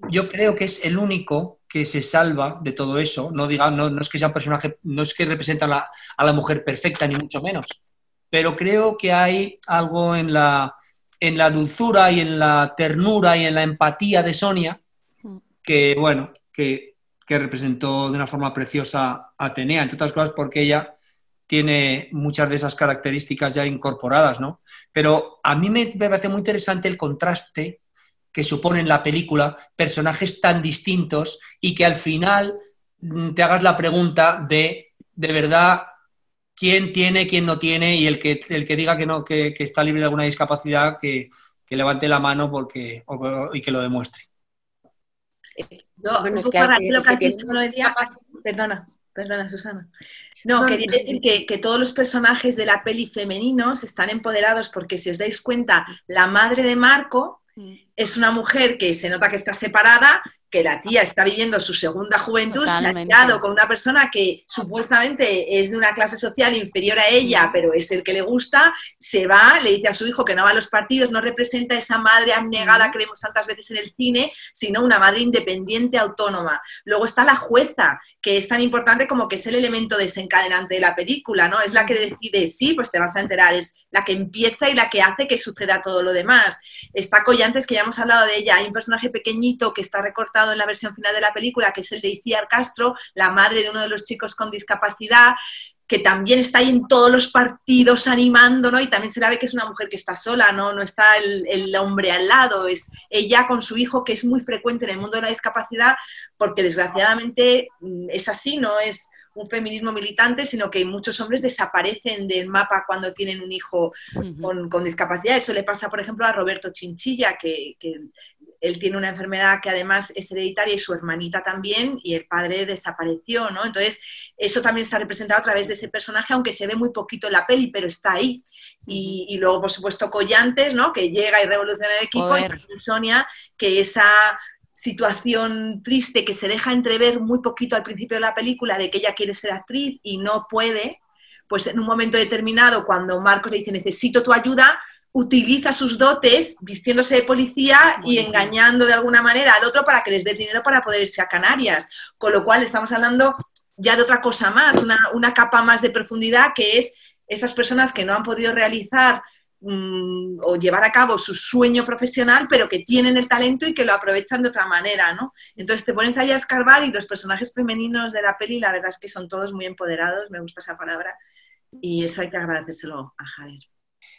yo creo que es el único que se salva de todo eso. No, diga, no, no es que sea un personaje, no es que representa a la, a la mujer perfecta, ni mucho menos. pero creo que hay algo en la, en la dulzura y en la ternura y en la empatía de Sonia que, bueno, que, que representó de una forma preciosa a Atenea, entre otras cosas porque ella tiene muchas de esas características ya incorporadas, ¿no? Pero a mí me, parece muy interesante el contraste que supone en la película personajes tan distintos y que al final mm, te hagas la pregunta de, de verdad, quién tiene, quién no tiene y el que, el que diga que, no, que, está libre de alguna discapacidad, que, levante la mano porque, y que lo demuestre.
No, bueno, es que lo que has dicho, no decía, perdona, perdona, Susana. No, quería decir que, que, todos los personajes de la peli femeninos están empoderados porque si os dais cuenta, la madre de Marco mm. Es una mujer que se nota que está separada, que la tía está viviendo su segunda juventud, se ha quedado con una persona que supuestamente es de una clase social inferior a ella, pero es el que le gusta, se va, le dice a su hijo que no va a los partidos, no representa esa madre abnegada que vemos tantas veces en el cine, sino una madre independiente, autónoma. Luego está la jueza, que es tan importante como que es el elemento desencadenante de la película, ¿no? Es la que decide, sí, pues te vas a enterar, es la que empieza y la que hace que suceda todo lo demás. Está Collantes, que ya hablado de ella, hay un personaje pequeñito que está recortado en la versión final de la película, que es el de Iciar Castro, la madre de uno de los chicos con discapacidad, que también está ahí en todos los partidos animando, ¿no? Y también se la ve que es una mujer que está sola, ¿no? No está el, el, hombre al lado, es ella con su hijo, que es muy frecuente en el mundo de la discapacidad, porque desgraciadamente mm, es así, ¿no? Es un feminismo militante, sino que muchos hombres desaparecen del mapa cuando tienen un hijo con, con, discapacidad. Eso le pasa, por ejemplo, a Roberto Chinchilla, que, que él tiene una enfermedad que además es hereditaria y su hermanita también, y el padre desapareció, ¿no? Entonces, eso también está representado a través de ese personaje, aunque se ve muy poquito en la peli, pero está ahí. Y, luego, por supuesto, Collantes, ¿no? Que llega y revoluciona el equipo, y Sonia, que esa situación triste que se deja entrever muy poquito al principio de la película de que ella quiere ser actriz y no puede, pues en un momento determinado, cuando Marcos le dice necesito tu ayuda, utiliza sus dotes vistiéndose de policía y engañando de alguna manera al otro para que les dé dinero para poder irse a Canarias. Con lo cual estamos hablando ya de otra cosa más, una, capa más de profundidad que es esas personas que no han podido realizar mm, o llevar a cabo su sueño profesional, pero que tienen el talento y que lo aprovechan de otra manera, ¿no? Entonces te pones ahí a escarbar y los personajes femeninos de la peli, la verdad es que son todos muy empoderados, me gusta esa palabra, y eso hay que agradecérselo a Javier.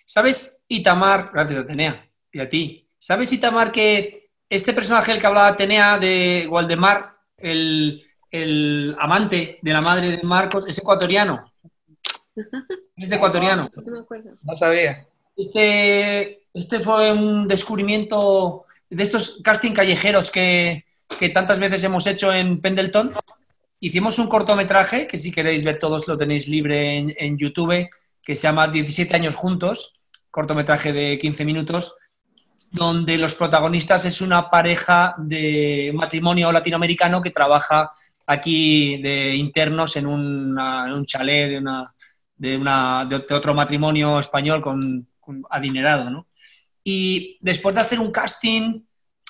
¿Sabes, Itamar? Gracias, Atenea, y a ti. ¿Sabes, Itamar, que este personaje del que hablaba Atenea de Waldemar, el, amante de la madre de Marcos, es ecuatoriano? Es ecuatoriano.
No sabía.
Este, este fue un descubrimiento de estos casting callejeros que, tantas veces hemos hecho en Pendleton. Hicimos un cortometraje, que si queréis ver todos lo tenéis libre en, en YouTube, que se llama 17 años juntos, cortometraje de 15 minutos, donde los protagonistas es una pareja de matrimonio latinoamericano que trabaja aquí de internos en, un chalet de, una, de, una, de, otro matrimonio español con, adinerado. ¿no? Y después de hacer un casting,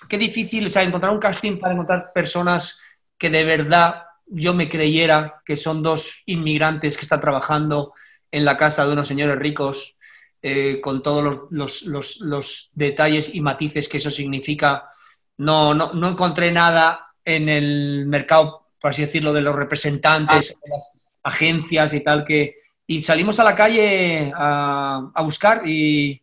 qué difícil, o sea, encontrar un casting para encontrar personas que de verdad yo me creyera que son dos inmigrantes que están trabajando en la casa de unos señores ricos eh, con todos los, detalles y matices que eso significa. No, no, encontré nada en el mercado, por así decirlo, de los representantes, de las agencias y tal, que... Y salimos a la calle a, buscar y,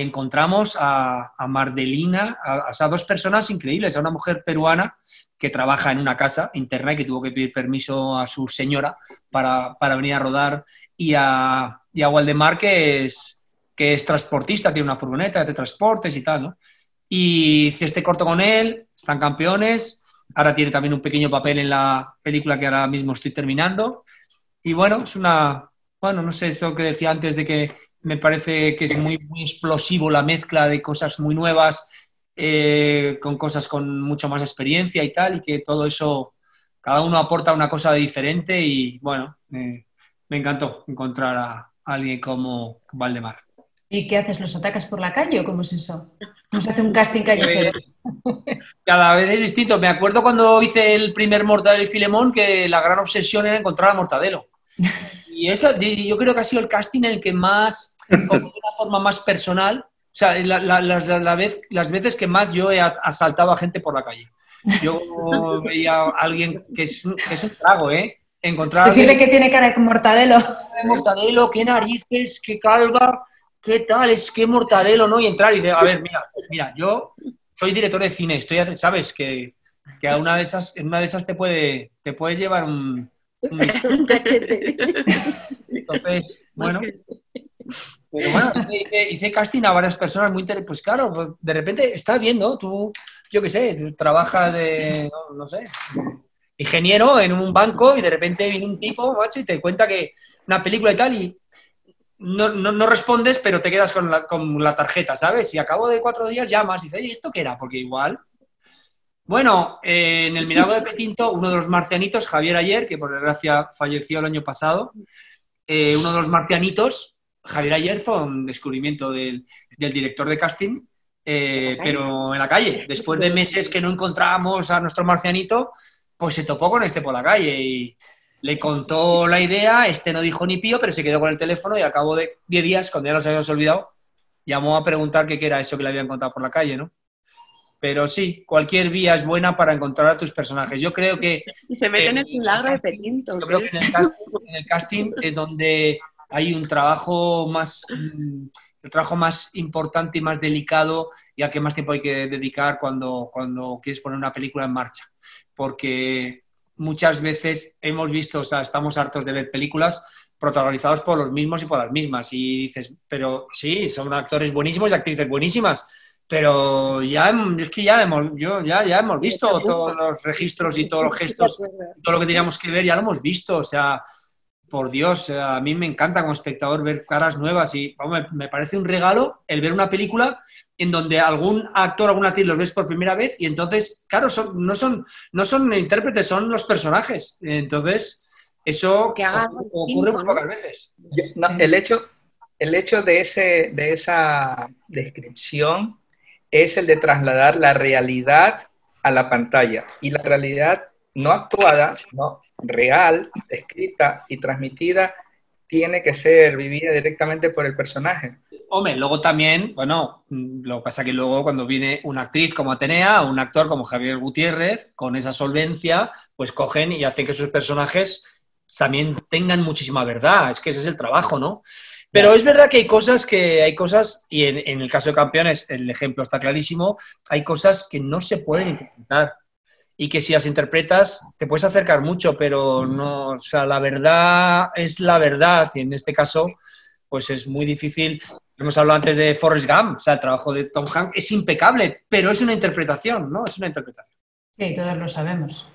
encontramos a, Mardelina, a, dos personas increíbles, a una mujer peruana que trabaja en una casa interna y que tuvo que pedir permiso a su señora para, para venir a rodar, y a, y a Waldemar, que es, que es transportista, tiene una furgoneta de transportes y tal, ¿no? Y hice este corto con él, están campeones, ahora tiene también un pequeño papel en la película que ahora mismo estoy terminando. Y bueno, es una, bueno, no sé, eso que decía antes de que me parece que es muy, muy explosivo la mezcla de cosas muy nuevas eh, con cosas con mucho más experiencia y tal, y que todo eso, cada uno aporta una cosa diferente y bueno, me encantó encontrar a, alguien como Valdemar.
¿Y qué haces? ¿Los atacas por la calle o cómo es eso? ¿Nos hace un casting callejero?
Cada vez es distinto. Me acuerdo cuando hice el primer Mortadelo y Filemón que la gran obsesión era encontrar a Mortadelo. Y esa, y yo creo que ha sido el casting el que más, como de una forma más personal, o sea, la- la- las- la- vez, las veces que más yo he asaltado a gente por la calle. Yo veía a alguien que es, que es un trago, ¿eh? Encontrar
Decirle
alguien
que tiene cara de mortadelo.
de mortadelo, qué narices, qué calva, qué tal, es que mortadelo, ¿no? Y entrar y decir, a ver, mira, mira, yo soy director de cine, estoy, sabes que, que a una de esas, en una de esas te puede, te puedes llevar un, un-
cachete.
entonces, bueno, pero bueno, hice, hice casting a varias personas muy interesantes. Pues claro, pues, de repente estás viendo, tú, yo qué sé, tú trabajas de, no, no sé, ingeniero en un banco y de repente viene un tipo, macho, y te cuenta que una película y tal y no, no, no respondes, pero te quedas con la, con la tarjeta, ¿sabes? Y a cabo de cuatro días llamas y dices, oye, ¿esto qué era? Porque igual... Bueno, eh, en el Milagro de Petinto, uno de los marcianitos, Javier Ayer, que por desgracia falleció el año pasado, eh, uno de los marcianitos, Javier Ayer, fue un descubrimiento del, del director de casting, eh, pero en la calle. Después de meses que no encontrábamos a nuestro marcianito, pues se topó con este por la calle y le contó la idea, este no dijo ni pío, pero se quedó con el teléfono y a cabo de 10 días, cuando ya nos habíamos olvidado, llamó a preguntar qué era eso que le habían contado por la calle, ¿no? Pero sí, cualquier vía es buena para encontrar a tus personajes. Yo creo que
Y se mete en
Eh,
el milagro de Petinto.
yo creo que en el, casting, en el casting es donde hay un trabajo más, mm, el trabajo más importante y más delicado y al que más tiempo hay que dedicar cuando, cuando quieres poner una película en marcha. Porque muchas veces hemos visto, o sea, estamos hartos de ver películas protagonizadas por los mismos y por las mismas. Y dices, pero sí, son actores buenísimos y actrices buenísimas. Pero ya, es que ya hemos, yo, ya, ya hemos visto todos los registros y todos los gestos todo lo que teníamos que ver ya lo hemos visto, o sea, por Dios, a mí me encanta como espectador ver caras nuevas y vamos, me, me parece un regalo el ver una película en donde algún actor, alguna actriz los ves por primera vez y entonces, claro, son, no, son, no son intérpretes, son los personajes. Entonces, eso
Que haga
ocurre, muy pocas veces.
Yo- no, el hecho, el hecho de, ese, de esa descripción es el de trasladar la realidad a la pantalla. Y la realidad no actuada, sino real, escrita y transmitida, tiene que ser vivida directamente por el personaje.
Hombre, luego también, bueno, lo que pasa que luego cuando viene una actriz como Atenea, o un actor como Javier Gutiérrez, con esa solvencia, pues cogen y hacen que sus personajes también tengan muchísima verdad. Es que ese es el trabajo, ¿no? Pero es verdad que hay cosas que hay cosas, y en, en el caso de campeones, el ejemplo está clarísimo, hay cosas que no se pueden interpretar. Y que si las interpretas, te puedes acercar mucho, pero no, o sea, la verdad es la verdad. Y en este caso, pues es muy difícil. Hemos hablado antes de Forrest Gump, o sea, el trabajo de Tom Hanks es impecable, pero es una interpretación, ¿no? Es una interpretación.
Sí, todos lo sabemos.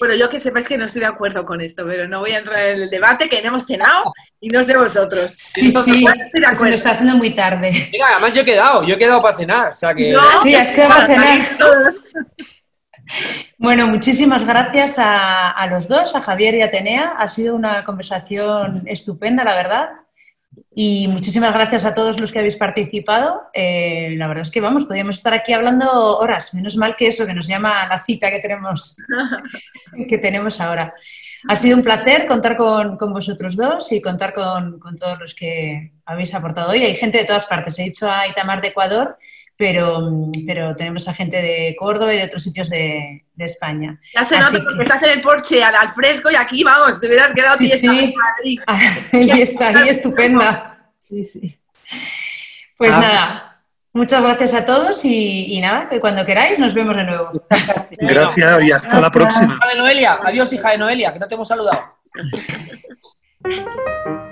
Bueno, yo que sepáis que no estoy de acuerdo con esto, pero no voy a entrar en el debate, que no hemos cenado y no sé vosotros.
Sí, sí,
estoy de
se lo está haciendo muy tarde.
Mira, además yo he quedado, yo he quedado para cenar, o sea que...
No,
Sí, has quedado
para
cenar. Bueno, muchísimas gracias a, a los dos, a Javier y a Atenea. Ha sido una conversación estupenda, la verdad. Y muchísimas gracias a todos los que habéis participado. Eh, la verdad es que vamos, podríamos estar aquí hablando horas. Menos mal que eso, que nos llama la cita que tenemos, que tenemos ahora. Ha sido un placer contar con, con vosotros dos y contar con, con todos los que habéis aportado hoy. Hay gente de todas partes. He dicho a Itamar de Ecuador, pero, pero tenemos a gente de Córdoba y de otros sitios de, de España.
Ya se nota porque
que-
estás en el porche al, al fresco y aquí, vamos, te hubieras quedado
Sí, sí.
en Madrid.
Ahí está, ahí estupenda. Sí, sí. Pues
Ah.
nada, muchas gracias a todos y, y nada, que cuando queráis nos vemos de nuevo.
Gracias y hasta la próxima.
Hija de Noelia, adiós hija de Noelia, que no te hemos saludado.